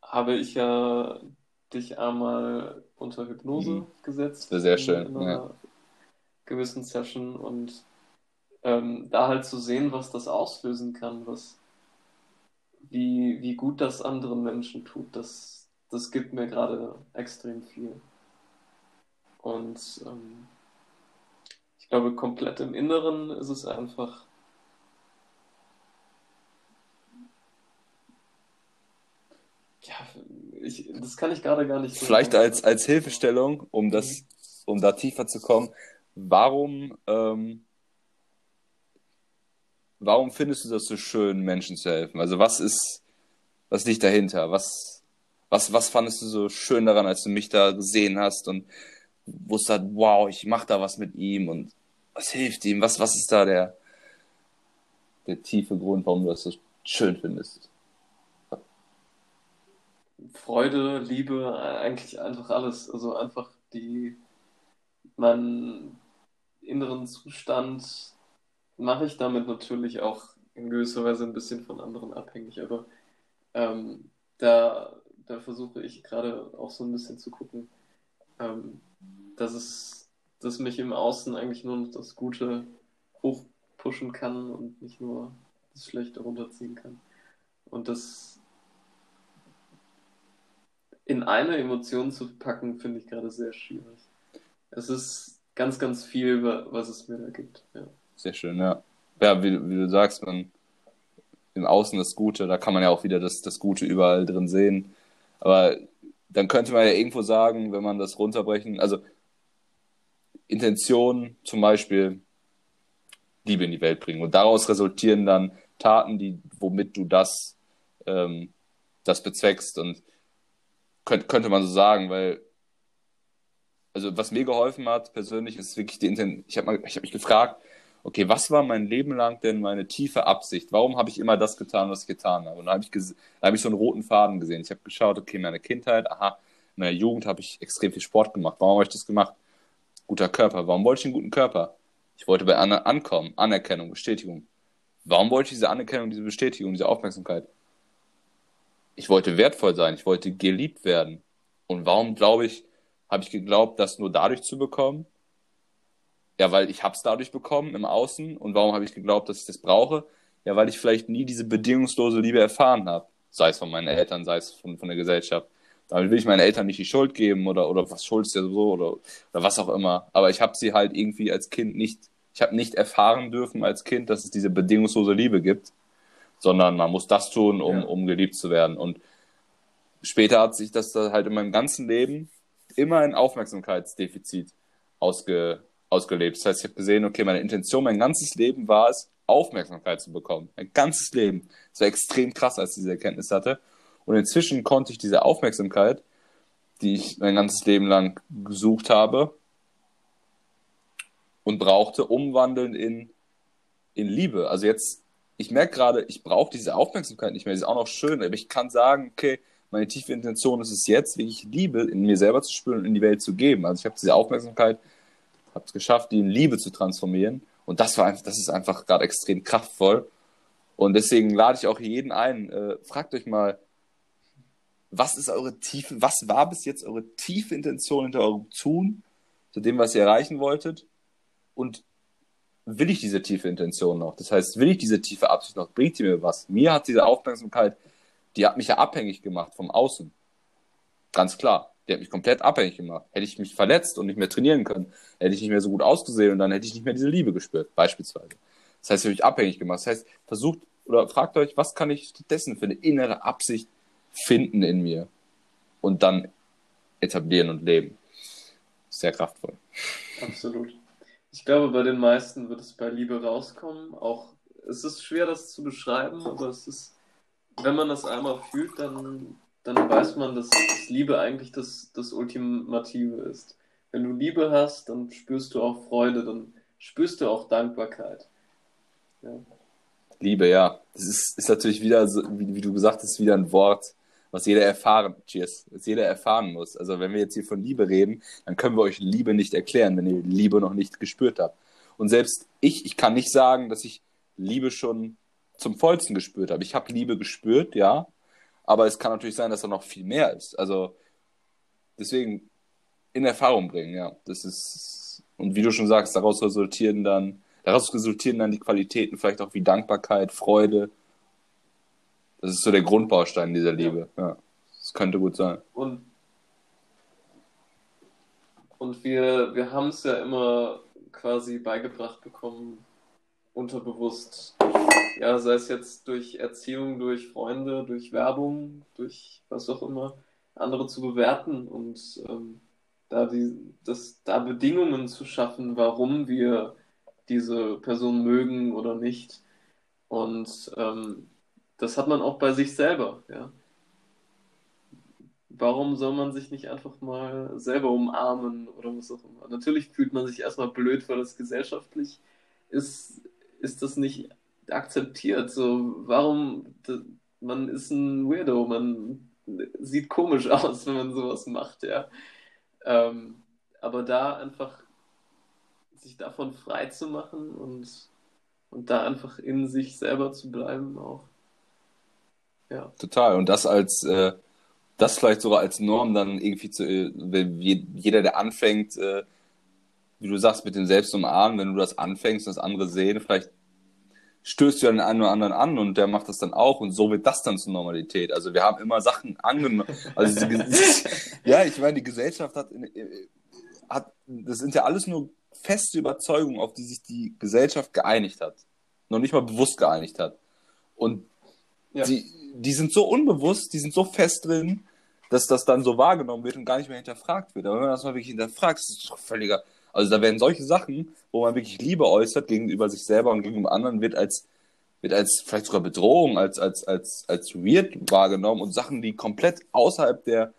habe ich ja dich einmal unter Hypnose mhm. gesetzt. Sehr, sehr schön. In einer ja. gewissen Session und ähm, da halt zu sehen, was das auslösen kann, was, wie, wie gut das anderen Menschen tut, das, das gibt mir gerade extrem viel. Und ähm, ich glaube, komplett im Inneren ist es einfach ich, das kann ich gerade gar nicht so Vielleicht als, als Hilfestellung, um das, um da tiefer zu kommen, warum, ähm, warum findest du das so schön, Menschen zu helfen? Also was ist, was liegt dahinter? Was, was, was fandest du so schön daran, als du mich da gesehen hast und wusstest, wow, ich mach da was mit ihm und was hilft ihm? Was, was ist da der, der tiefe Grund, warum du das so schön findest? Freude, Liebe, eigentlich einfach alles. Also einfach die, meinen inneren Zustand mache ich damit natürlich auch in gewisser Weise ein bisschen von anderen abhängig, aber ähm, da, da versuche ich gerade auch so ein bisschen zu gucken, ähm, dass es, dass mich im Außen eigentlich nur noch das Gute hochpushen kann und nicht nur das Schlechte runterziehen kann. Und das in eine Emotion zu packen, finde ich gerade sehr schwierig. Es ist ganz, ganz viel, was es mir da gibt. Ja. Sehr schön, ja. Ja, wie, wie du sagst, man im Außen das Gute, da kann man ja auch wieder das, das Gute überall drin sehen. Aber dann könnte man ja irgendwo sagen, wenn man das runterbrechen, also Intention zum Beispiel Liebe in die Welt bringen. Und daraus resultieren dann Taten, die, womit du das, ähm, das bezweckst. Und könnt, könnte man so sagen, weil, also was mir geholfen hat persönlich, ist wirklich die Intention. Ich habe hab mich gefragt, okay, was war mein Leben lang denn meine tiefe Absicht? Warum habe ich immer das getan, was ich getan habe? Und da habe ich, hab ich so einen roten Faden gesehen. Ich habe geschaut, okay, meine Kindheit, aha, in meiner Jugend habe ich extrem viel Sport gemacht. Warum habe ich das gemacht? Guter Körper. Warum wollte ich einen guten Körper? Ich wollte bei anderen ankommen, Anerkennung, Bestätigung. Warum wollte ich diese Anerkennung, diese Bestätigung, diese Aufmerksamkeit? Ich wollte wertvoll sein, ich wollte geliebt werden. Und warum, glaube ich, habe ich geglaubt, das nur dadurch zu bekommen? Ja, weil ich es dadurch bekommen im Außen. Und warum habe ich geglaubt, dass ich das brauche? Ja, weil ich vielleicht nie diese bedingungslose Liebe erfahren habe. Sei es von meinen Eltern, sei es von, von der Gesellschaft. Damit will ich meinen Eltern nicht die Schuld geben oder, oder was schuldest du so oder, oder was auch immer. Aber ich habe sie halt irgendwie als Kind nicht, ich habe nicht erfahren dürfen als Kind, dass es diese bedingungslose Liebe gibt, sondern man muss das tun, um, ja. um geliebt zu werden. Und später hat sich das halt in meinem ganzen Leben immer ein Aufmerksamkeitsdefizit ausge, ausgelebt. Das heißt, ich habe gesehen, okay, meine Intention mein ganzes Leben war es, Aufmerksamkeit zu bekommen. Mein ganzes Leben. Das war extrem krass, als ich diese Erkenntnis hatte. Und inzwischen konnte ich diese Aufmerksamkeit, die ich mein ganzes Leben lang gesucht habe und brauchte, umwandeln in, in Liebe. Also jetzt, ich merke gerade, ich brauche diese Aufmerksamkeit nicht mehr. Die ist auch noch schön, aber ich kann sagen, okay, meine tiefe Intention ist es jetzt, wie ich Liebe in mir selber zu spüren und in die Welt zu geben. Also ich habe diese Aufmerksamkeit habe es geschafft, die in Liebe zu transformieren. Und das war einfach, das ist einfach gerade extrem kraftvoll. Und deswegen lade ich auch jeden ein, äh, fragt euch mal, was ist eure tiefe, was war bis jetzt eure tiefe Intention hinter eurem Tun, zu dem, was ihr erreichen wolltet? Und will ich diese tiefe Intention noch? Das heißt, will ich diese tiefe Absicht noch? Bringt sie mir was? Mir hat diese Aufmerksamkeit, die hat mich ja abhängig gemacht vom Außen. Ganz klar. Der hat mich komplett abhängig gemacht. Hätte ich mich verletzt und nicht mehr trainieren können, hätte ich nicht mehr so gut ausgesehen und dann hätte ich nicht mehr diese Liebe gespürt, beispielsweise. Das heißt, ich habe mich abhängig gemacht. Das heißt, versucht oder fragt euch, was kann ich stattdessen für eine innere Absicht finden in mir und dann etablieren und leben. Sehr kraftvoll. Absolut. Ich glaube, bei den meisten wird es bei Liebe rauskommen. Auch es ist schwer, das zu beschreiben, aber es ist, wenn man das einmal fühlt, dann dann weiß man, dass, dass Liebe eigentlich das, das Ultimative ist. Wenn du Liebe hast, dann spürst du auch Freude, dann spürst du auch Dankbarkeit. Ja. Liebe, ja. Das ist, ist natürlich wieder, so, wie, wie, du gesagt hast, wieder ein Wort, was jeder erfahren, cheers, was jeder erfahren muss. Also wenn wir jetzt hier von Liebe reden, dann können wir euch Liebe nicht erklären, wenn ihr Liebe noch nicht gespürt habt. Und selbst ich, ich kann nicht sagen, dass ich Liebe schon zum vollsten gespürt habe. Ich habe Liebe gespürt, ja, aber es kann natürlich sein, dass da noch viel mehr ist. Also deswegen in Erfahrung bringen, ja. Das ist, und wie du schon sagst, daraus resultieren dann, daraus resultieren dann die Qualitäten, vielleicht auch wie Dankbarkeit, Freude. Das ist so der Grundbaustein dieser Liebe. Ja. ja. Das könnte gut sein. Und, und wir, wir haben es ja immer quasi beigebracht bekommen, unterbewusst ja, sei es jetzt durch Erziehung, durch Freunde, durch Werbung, durch was auch immer, andere zu bewerten und ähm, da, die, das, da Bedingungen zu schaffen, warum wir diese Person mögen oder nicht. Und ähm, das hat man auch bei sich selber, ja. Warum soll man sich nicht einfach mal selber umarmen oder was auch immer? Natürlich fühlt man sich erstmal blöd, weil das gesellschaftlich ist, ist das nicht akzeptiert. So, warum, man ist ein Weirdo, man sieht komisch (laughs) aus, wenn man sowas macht, ja. Ähm, aber da einfach sich davon frei zu machen und, und da einfach in sich selber zu bleiben auch. Ja. Total. Und das als, äh, das vielleicht sogar als Norm dann irgendwie zu, äh, jeder, der anfängt, äh, wie du sagst, mit dem Selbstumarmen, wenn du das anfängst und das andere sehen, vielleicht stößt du ja den einen oder anderen an und der macht das dann auch und so wird das dann zur Normalität. Also wir haben immer Sachen angenommen. Also (laughs) ja, ich meine, die Gesellschaft hat, hat, das sind ja alles nur feste Überzeugungen, auf die sich die Gesellschaft geeinigt hat. Noch nicht mal bewusst geeinigt hat. Und ja. die, die sind so unbewusst, die sind so fest drin, dass das dann so wahrgenommen wird und gar nicht mehr hinterfragt wird. Aber wenn man das mal wirklich hinterfragt, ist es doch völliger. Also da werden solche Sachen, wo man wirklich Liebe äußert gegenüber sich selber und gegenüber anderen, wird als, wird als vielleicht sogar Bedrohung, als, als, als, als weird wahrgenommen und Sachen, die komplett außerhalb der,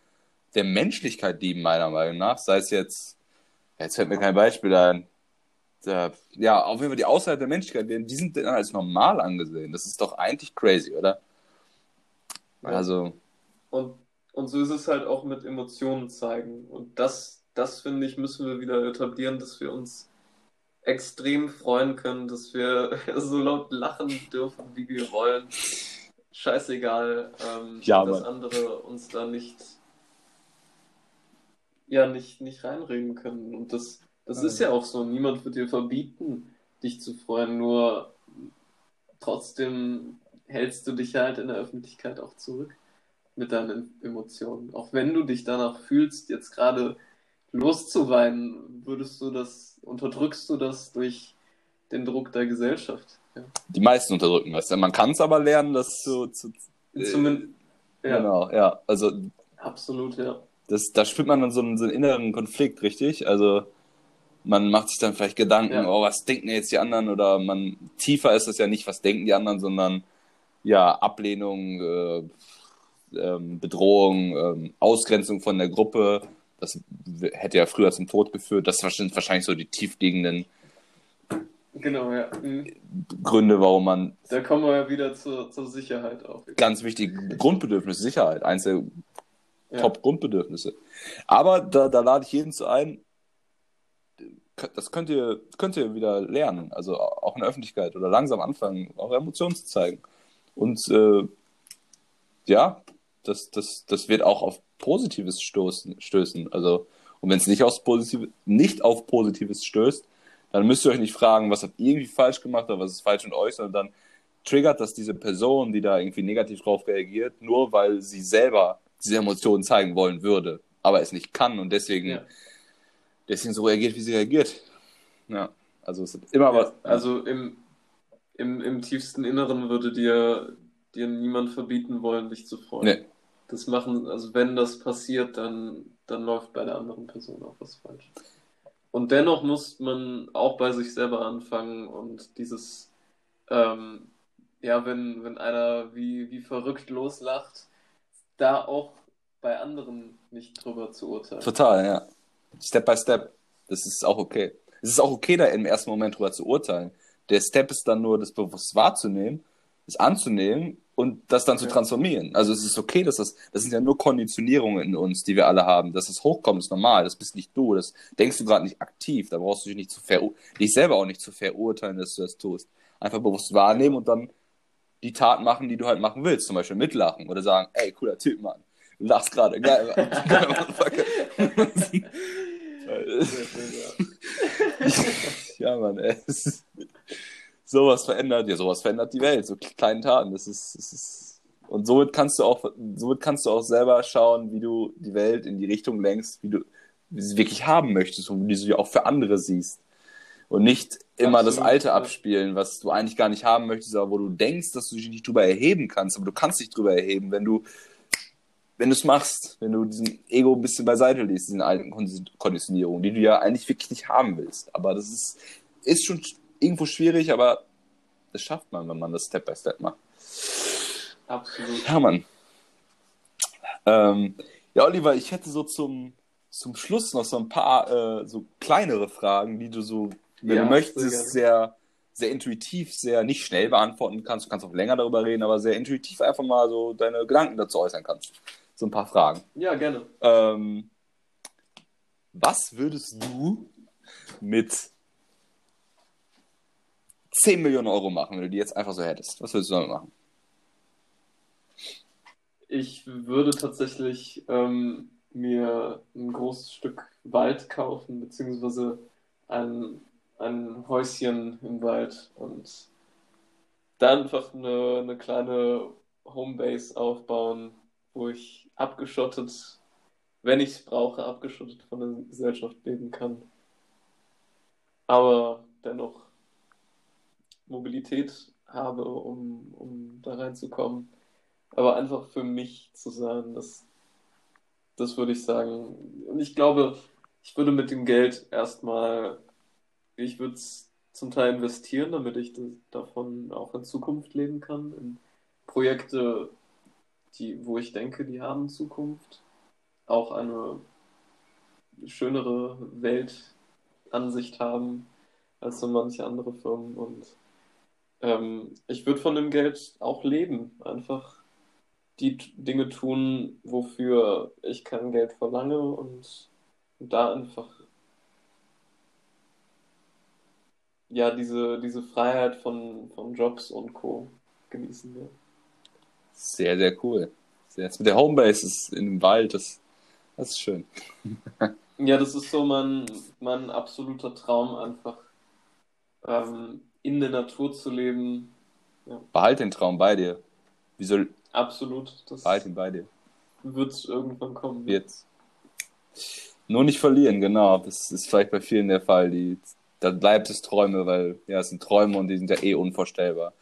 der Menschlichkeit liegen, meiner Meinung nach. Sei es jetzt, jetzt fällt mir kein Beispiel ein. Der, ja, auf jeden Fall die außerhalb der Menschlichkeit, die sind dann als normal angesehen. Das ist doch eigentlich crazy, oder? Also. Und, und so ist es halt auch mit Emotionen zeigen. Und das, das finde ich, müssen wir wieder etablieren, dass wir uns extrem freuen können, dass wir (laughs) so laut lachen dürfen, wie wir wollen. Scheißegal, ähm, ja, dass andere uns da nicht, ja, nicht, nicht reinreden können. Und das, das ist ja auch so. Niemand wird dir verbieten, dich zu freuen, nur trotzdem hältst du dich halt in der Öffentlichkeit auch zurück mit deinen Emotionen. Auch wenn du dich danach fühlst, jetzt gerade loszuweinen, würdest du das, unterdrückst du das durch den Druck der Gesellschaft. Ja. Die meisten unterdrücken das. Man kann es aber lernen, das zu. zu Zumindest. Äh, ja. Genau, ja. Also. Absolut, ja. Das, da spürt man dann so einen, so einen inneren Konflikt, richtig? Also man macht sich dann vielleicht Gedanken, ja. oh, was denken jetzt die anderen? Oder man tiefer ist es ja nicht, was denken die anderen, sondern ja, Ablehnung, äh, ähm, Bedrohung, ähm, Ausgrenzung von der Gruppe. Das hätte ja früher zum Tod geführt. Das sind wahrscheinlich so die tiefliegenden genau, ja. Mhm. Gründe, warum man. Da kommen wir ja wieder zur, zur Sicherheit auch. Ganz wichtig, Grundbedürfnis, Sicherheit, eins der ja. Top-Grundbedürfnisse. Aber da, da lade ich jeden zu ein, das könnt ihr, könnt ihr wieder lernen, also auch in der Öffentlichkeit oder langsam anfangen, auch Emotionen zu zeigen. Und äh, ja, das, das, das wird auch auf Positives stoßen, stößen. Also, und wenn es nicht, nicht auf Positives stößt, dann müsst ihr euch nicht fragen, was habt ihr irgendwie falsch gemacht oder was ist falsch mit euch, sondern dann triggert das diese Person, die da irgendwie negativ drauf reagiert, nur weil sie selber diese Emotionen zeigen wollen würde, aber es nicht kann und deswegen, ja. deswegen so reagiert, wie sie reagiert. Ja, also es ist immer ja, was. Also im, im, im tiefsten Inneren würde dir, dir niemand verbieten wollen, dich zu freuen. Nee. Das machen, also wenn das passiert, dann, dann läuft bei der anderen Person auch was falsch. Und dennoch muss man auch bei sich selber anfangen und dieses, ähm, ja, wenn, wenn einer wie, wie verrückt loslacht, da auch bei anderen nicht drüber zu urteilen. Total, ja. Step by step. Das ist auch okay. Es ist auch okay, da im ersten Moment drüber zu urteilen. Der Step ist dann nur, das bewusst wahrzunehmen, es anzunehmen und das dann zu transformieren. Also es ist okay, dass das, das sind ja nur Konditionierungen in uns, die wir alle haben. Dass das hochkommt, ist normal. Das bist nicht du. Das denkst du gerade nicht aktiv. Da brauchst du dich nicht zu ver dich selber auch nicht zu verurteilen, dass du das tust. Einfach bewusst wahrnehmen und dann die Tat machen, die du halt machen willst. Zum Beispiel mitlachen oder sagen, ey, cooler Typ, Mann. Du lachst gerade. Geil, Mann. (laughs) (laughs) ja, Mann, ey. (laughs) sowas verändert, ja, sowas verändert die Welt, so kleine Taten. Das ist, das ist, und somit kannst du auch, somit kannst du auch selber schauen, wie du die Welt in die Richtung lenkst, wie du sie wirklich haben möchtest und wie du sie auch für andere siehst. Und nicht immer Absolut, das Alte abspielen, was du eigentlich gar nicht haben möchtest, aber wo du denkst, dass du dich nicht drüber erheben kannst, aber du kannst dich drüber erheben, wenn du wenn du es machst, wenn du diesen Ego ein bisschen beiseite legst, diesen alten Konditionierungen, die du ja eigentlich wirklich nicht haben willst. Aber das ist, ist schon irgendwo schwierig, aber das schafft man, wenn man das Step by Step macht. Absolut. Ja, Mann. Ähm, ja, Oliver, ich hätte so zum, zum Schluss noch so ein paar äh, so kleinere Fragen, die du so, wenn ja, du möchtest, sehr, sehr intuitiv, sehr nicht schnell beantworten kannst. Du kannst auch länger darüber reden, aber sehr intuitiv einfach mal so deine Gedanken dazu äußern kannst. So ein paar Fragen. Ja, gerne. Ähm, was würdest du mit 10 Millionen Euro machen, wenn du die jetzt einfach so hättest? Was würdest du damit machen? Ich würde tatsächlich ähm, mir ein großes Stück Wald kaufen, beziehungsweise ein, ein Häuschen im Wald und da einfach eine, eine kleine Homebase aufbauen, wo ich abgeschottet, wenn ich es brauche, abgeschottet von der Gesellschaft leben kann. Aber dennoch Mobilität habe, um, um da reinzukommen. Aber einfach für mich zu sein, das, das würde ich sagen. Und ich glaube, ich würde mit dem Geld erstmal, ich würde es zum Teil investieren, damit ich davon auch in Zukunft leben kann, in Projekte, die, wo ich denke, die haben Zukunft, auch eine schönere Weltansicht haben als so manche andere Firmen. Und ähm, ich würde von dem Geld auch leben, einfach die Dinge tun, wofür ich kein Geld verlange und, da einfach ja diese, diese Freiheit von, von Jobs und Co. genießen will. Sehr, sehr cool. Jetzt mit der Homebase ist in dem Wald, das, das ist schön. (laughs) ja, das ist so mein, mein absoluter Traum, einfach ähm, in der Natur zu leben. Ja. Behalt den Traum bei dir. Wie soll, Absolut. Das halt ihn bei dir. Wird es irgendwann kommen. Wird's. Nur nicht verlieren, genau. Das ist vielleicht bei vielen der Fall. Die, da bleibt es Träume, weil ja, es sind Träume und die sind ja eh unvorstellbar.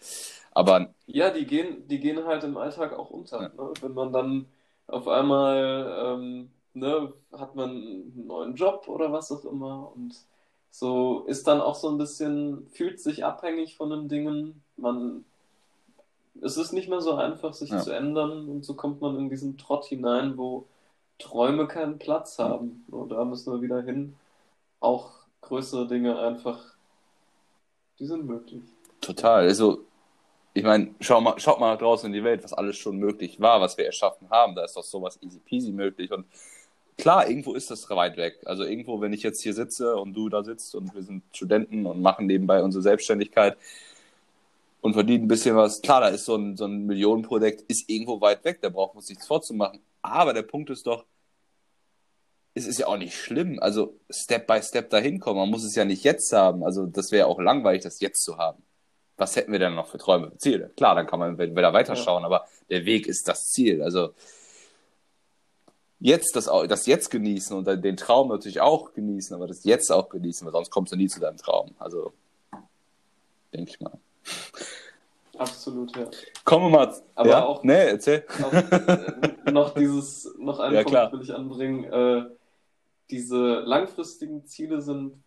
Aber. Ja, die gehen, die gehen halt im Alltag auch unter. Ja. Ne? Wenn man dann auf einmal ähm, ne, hat man einen neuen Job oder was auch immer und so ist dann auch so ein bisschen, fühlt sich abhängig von den Dingen. Man es ist nicht mehr so einfach, sich ja. zu ändern und so kommt man in diesen Trott hinein, wo Träume keinen Platz haben. Und da müssen wir wieder hin. Auch größere Dinge einfach, die sind möglich. Total. Also, ich meine, schau mal, schaut mal draußen in die Welt, was alles schon möglich war, was wir erschaffen haben. Da ist doch sowas easy peasy möglich. Und klar, irgendwo ist das weit weg. Also irgendwo, wenn ich jetzt hier sitze und du da sitzt und wir sind Studenten und machen nebenbei unsere Selbstständigkeit, und verdient ein bisschen was. Klar, da ist so ein, so ein Millionenprojekt, ist irgendwo weit weg, da braucht man sich nichts vorzumachen. Aber der Punkt ist doch, es ist ja auch nicht schlimm. Also Step by Step dahin kommen. Man muss es ja nicht jetzt haben. Also das wäre auch langweilig, das jetzt zu haben. Was hätten wir denn noch für Träume, Ziele? Klar, dann kann man wieder weiterschauen, ja. aber der Weg ist das Ziel. Also jetzt das, das jetzt genießen und den Traum natürlich auch genießen, aber das jetzt auch genießen, weil sonst kommst du nie zu deinem Traum. Also denke ich mal. Absolut, ja. Kommen wir mal. Aber ja? auch, nee, erzähl. (laughs) Auch, äh, noch dieses, noch einen ja, Punkt klar. will ich anbringen. Äh, diese langfristigen Ziele sind,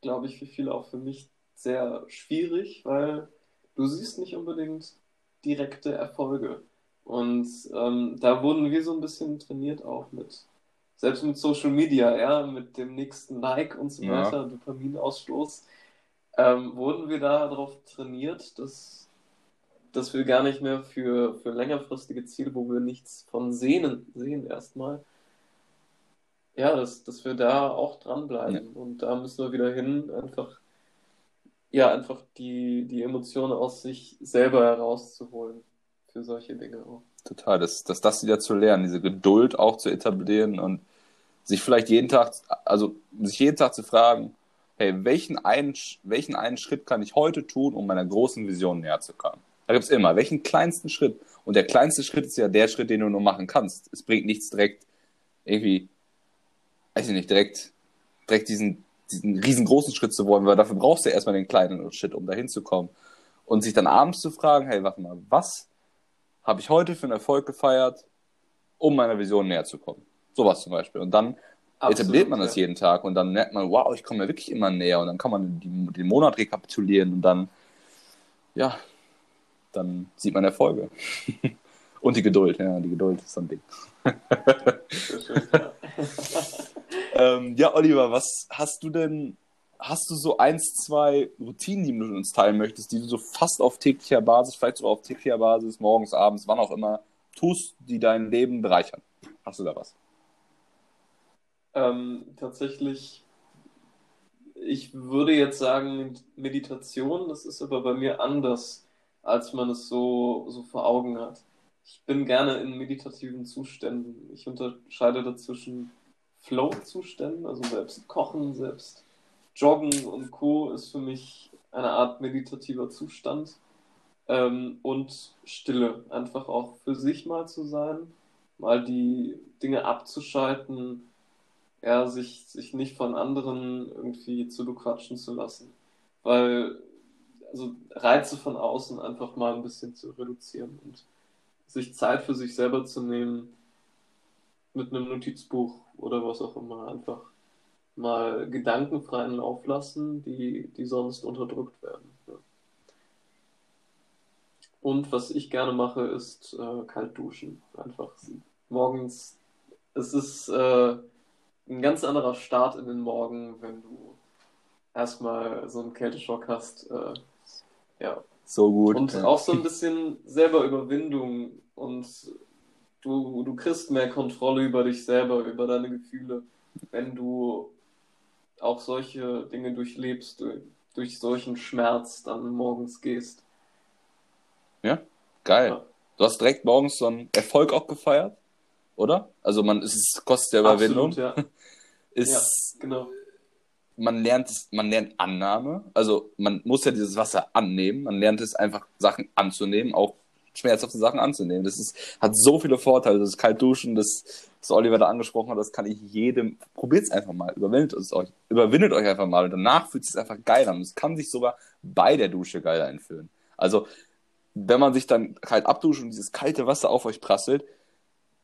glaube ich, für viele auch für mich sehr schwierig, weil du siehst nicht unbedingt direkte Erfolge. Und ähm, da wurden wir so ein bisschen trainiert auch mit, selbst mit Social Media, ja, mit dem nächsten Like und so weiter, ja. Dopaminausstoß ähm, wurden wir darauf trainiert, dass, dass wir gar nicht mehr für, für längerfristige Ziele, wo wir nichts von sehen, sehen erstmal, ja, dass, dass wir da auch dranbleiben. Ja. Und da müssen wir wieder hin, einfach, ja, einfach die, die Emotionen aus sich selber herauszuholen für solche Dinge auch. Total, das, das, das wieder zu lernen, diese Geduld auch zu etablieren und sich vielleicht jeden Tag, also sich jeden Tag zu fragen, hey, welchen einen, welchen einen Schritt kann ich heute tun, um meiner großen Vision näher zu kommen? Da gibt es immer, welchen kleinsten Schritt? Und der kleinste Schritt ist ja der Schritt, den du nur machen kannst. Es bringt nichts direkt irgendwie, weiß ich nicht, direkt, direkt diesen, diesen riesengroßen Schritt zu wollen, weil dafür brauchst du ja erstmal den kleinen Schritt, um dahin zu kommen. Und sich dann abends zu fragen, hey, warte mal, was habe ich heute für einen Erfolg gefeiert? um meiner Vision näher zu kommen. Sowas zum Beispiel. Und dann Absolut, etabliert man das ja. jeden Tag und dann merkt man, wow, ich komme ja wirklich immer näher und dann kann man die, den Monat rekapitulieren und dann, ja, dann sieht man Erfolge. (laughs) und die Geduld, ja, die Geduld ist so ein Ding. (laughs) Ähm, ja, Oliver, was hast du denn, hast du so eins, zwei Routinen, die du mit uns teilen möchtest, die du so fast auf täglicher Basis, vielleicht sogar auf täglicher Basis, morgens, abends, wann auch immer, tust, die dein Leben bereichern? Hast du da was? Ähm, tatsächlich, ich würde jetzt sagen Meditation, das ist aber bei mir anders, als man es so, so vor Augen hat. Ich bin gerne in meditativen Zuständen. Ich unterscheide dazwischen Flow-Zuständen, also selbst Kochen, selbst Joggen und Co. ist für mich eine Art meditativer Zustand. Ähm, und Stille, einfach auch für sich mal zu sein, mal die Dinge abzuschalten, ja, sich, sich nicht von anderen irgendwie zu bequatschen zu lassen. Weil, also Reize von außen einfach mal ein bisschen zu reduzieren und sich Zeit für sich selber zu nehmen, mit einem Notizbuch oder was auch immer, einfach mal gedankenfreien Lauf lassen, die, die sonst unterdrückt werden. Ja. Und was ich gerne mache, ist äh, kalt duschen. Einfach morgens. Es ist äh, ein ganz anderer Start in den Morgen, wenn du erstmal so einen Kälteschock hast. Äh, ja. So gut. Und ja. auch so ein (laughs) bisschen selber Überwindung und du, du kriegst mehr Kontrolle über dich selber, über deine Gefühle, wenn du auch solche Dinge durchlebst, durch, durch solchen Schmerz dann morgens gehst. Ja, geil. Ja. Du hast direkt morgens so einen Erfolg auch gefeiert, oder? Also man, es kostet ja Überwindung. Absolut, ja. (laughs) ist, ja, genau. Man lernt, man lernt Annahme. Also man muss ja dieses Wasser annehmen. Man lernt es einfach, Sachen anzunehmen, auch schmerzhafte Sachen anzunehmen. Das ist, hat so viele Vorteile. Das kalt duschen, das, was Oliver da angesprochen hat, das kann ich jedem. Probiert es einfach mal. Überwindet es euch. Überwindet euch einfach mal. Und danach fühlt es sich einfach geil an. Es kann sich sogar bei der Dusche geil einfühlen. Also, wenn man sich dann kalt abduscht und dieses kalte Wasser auf euch prasselt,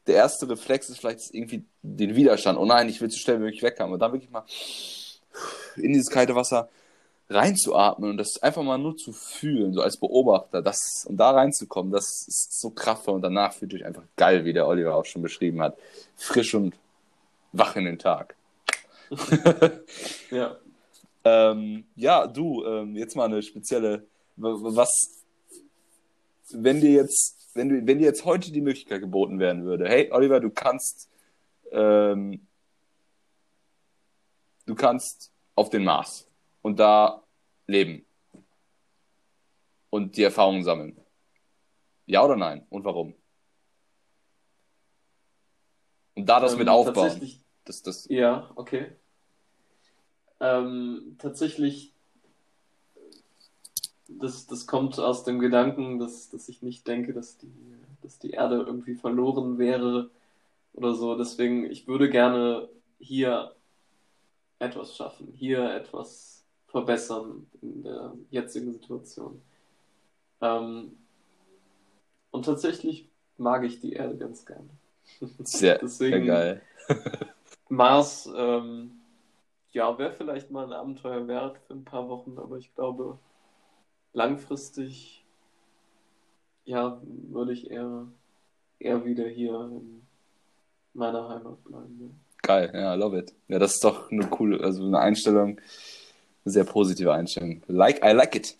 der erste Reflex ist vielleicht irgendwie den Widerstand. Oh nein, ich will zu schnell wie möglich weg haben. Und dann wirklich mal in dieses kalte Wasser reinzuatmen und das einfach mal nur zu fühlen, so als Beobachter, das, um da reinzukommen, das ist so kraftvoll und danach fühlt sich einfach geil, wie der Oliver auch schon beschrieben hat. Frisch und wach in den Tag. ja. (laughs) Ähm, ja, du, ähm, jetzt mal eine spezielle, was, wenn dir jetzt wenn, du, wenn dir jetzt heute die Möglichkeit geboten werden würde, hey Oliver, du kannst, ähm, du kannst auf den Mars und da leben und die Erfahrungen sammeln. Ja oder nein? Und warum? Und da das ähm, mit aufbauen. Das, das... Ja, okay. Ähm, tatsächlich das, das kommt aus dem Gedanken, dass, dass ich nicht denke, dass die, dass die Erde irgendwie verloren wäre oder so. Deswegen, ich würde gerne hier etwas schaffen, hier etwas verbessern in der jetzigen Situation. Ähm, und tatsächlich mag ich die Erde ganz gerne. Sehr, (laughs) sehr geil. (laughs) Mars, ähm, ja, wäre vielleicht mal ein Abenteuer wert für ein paar Wochen, aber ich glaube, langfristig, ja, würde ich eher, eher wieder hier in meiner Heimat bleiben. Ja. Geil, ja, love it. Ja, das ist doch eine coole, also eine Einstellung, sehr positive Einstellung. Like, I like it.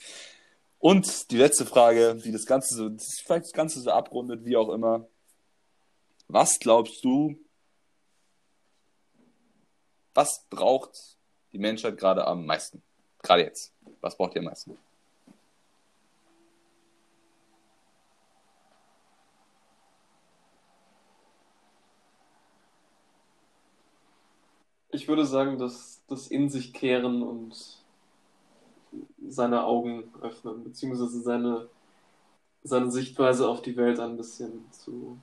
Und die letzte Frage, die das Ganze so, vielleicht das Ganze so abrundet, wie auch immer. Was glaubst du, was braucht die Menschheit gerade am meisten? Gerade jetzt. Was braucht ihr am meisten? Ich würde sagen, dass das in sich kehren und seine Augen öffnen, beziehungsweise seine, seine Sichtweise auf die Welt ein bisschen zu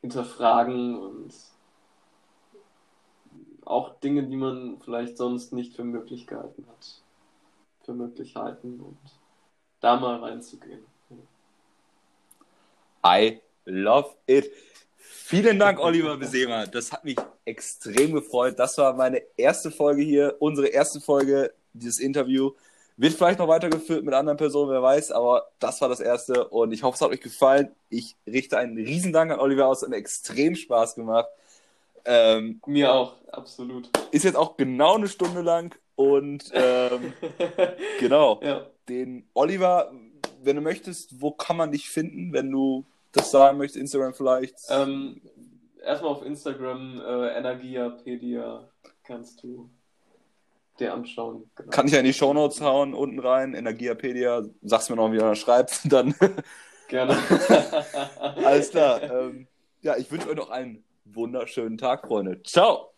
hinterfragen und auch Dinge, die man vielleicht sonst nicht für möglich gehalten hat, für möglich halten und da mal reinzugehen. I love it. Vielen Dank, Oliver Besema. Das hat mich extrem gefreut. Das war meine erste Folge hier, unsere erste Folge, dieses Interview. Wird vielleicht noch weitergeführt mit anderen Personen, wer weiß, aber das war das erste und ich hoffe, es hat euch gefallen. Ich richte einen riesen Dank an Oliver aus, es hat mir extrem Spaß gemacht. Ähm, Mir auch, absolut. Ist jetzt auch genau eine Stunde lang und ähm, (laughs) genau. Ja. Den Oliver, wenn du möchtest, wo kann man dich finden, wenn du das sagen möchtest? Instagram vielleicht? Ähm, erstmal auf Instagram, äh, Energiapedia kannst du dir anschauen. Genau. Kann ich ja in die Shownotes hauen, unten rein, Energiapedia. Sag's mir noch, wie man das schreibt, (laughs) dann. Gerne. (laughs) Alles klar. Ähm, ja, ich wünsche euch noch einen wunderschönen Tag, Freunde. Ciao!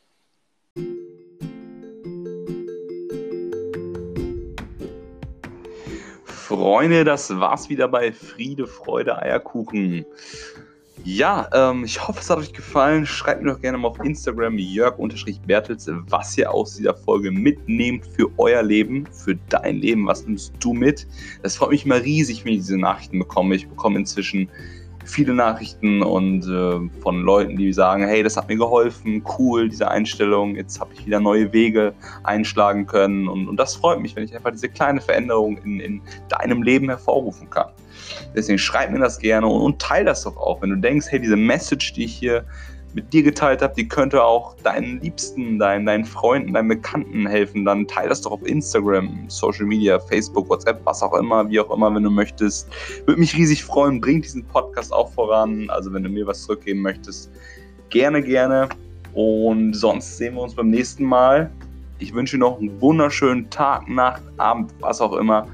Freunde, das war's wieder bei Friede, Freude, Eierkuchen. Ja, ähm, ich hoffe, es hat euch gefallen. Schreibt mir doch gerne mal auf Instagram jörg-bertels, was ihr aus dieser Folge mitnehmt für euer Leben, für dein Leben. Was nimmst du mit? Das freut mich immer riesig, wenn ich diese Nachrichten bekomme. Ich bekomme inzwischen viele Nachrichten und äh, von Leuten, die sagen, hey, das hat mir geholfen, cool, diese Einstellung, jetzt habe ich wieder neue Wege einschlagen können und, und das freut mich, wenn ich einfach diese kleine Veränderung in, in deinem Leben hervorrufen kann. Deswegen schreib mir das gerne und, und teile das doch auch, wenn du denkst, hey, diese Message, die ich hier mit dir geteilt habe, die könnte auch deinen Liebsten, deinen, deinen Freunden, deinen Bekannten helfen, dann teile das doch auf Instagram, Social Media, Facebook, WhatsApp, was auch immer, wie auch immer, wenn du möchtest. Würde mich riesig freuen, bring diesen Podcast auch voran. Also wenn du mir was zurückgeben möchtest, gerne, gerne. Und sonst sehen wir uns beim nächsten Mal. Ich wünsche dir noch einen wunderschönen Tag, Nacht, Abend, was auch immer.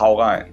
Hau rein.